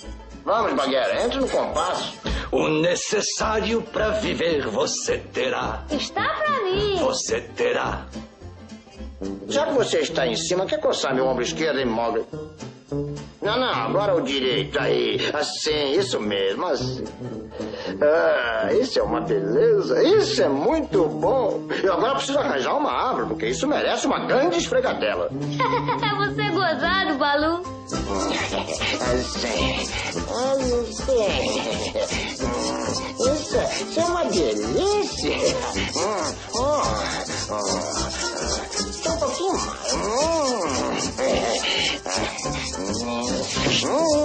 Vamos, Baguera, entre no compasso. O necessário para viver você terá. Está pra mim. Você terá. Já que você está em cima, quer coçar meu ombro esquerdo imóvel? Não, não, agora o direito aí. Assim, isso mesmo, assim. Ah, isso é uma beleza, isso é muito bom. Eu agora preciso arranjar uma árvore, porque isso merece uma grande esfregadela. você é gozado, Balu. Assim, assim. Isso, é- isso é uma delícia. Hum, hum, hum. Só um pouquinho mais. Hum.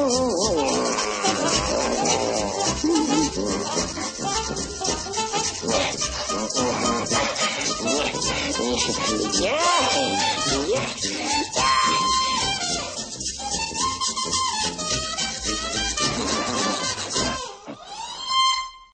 Yeah. Yeah.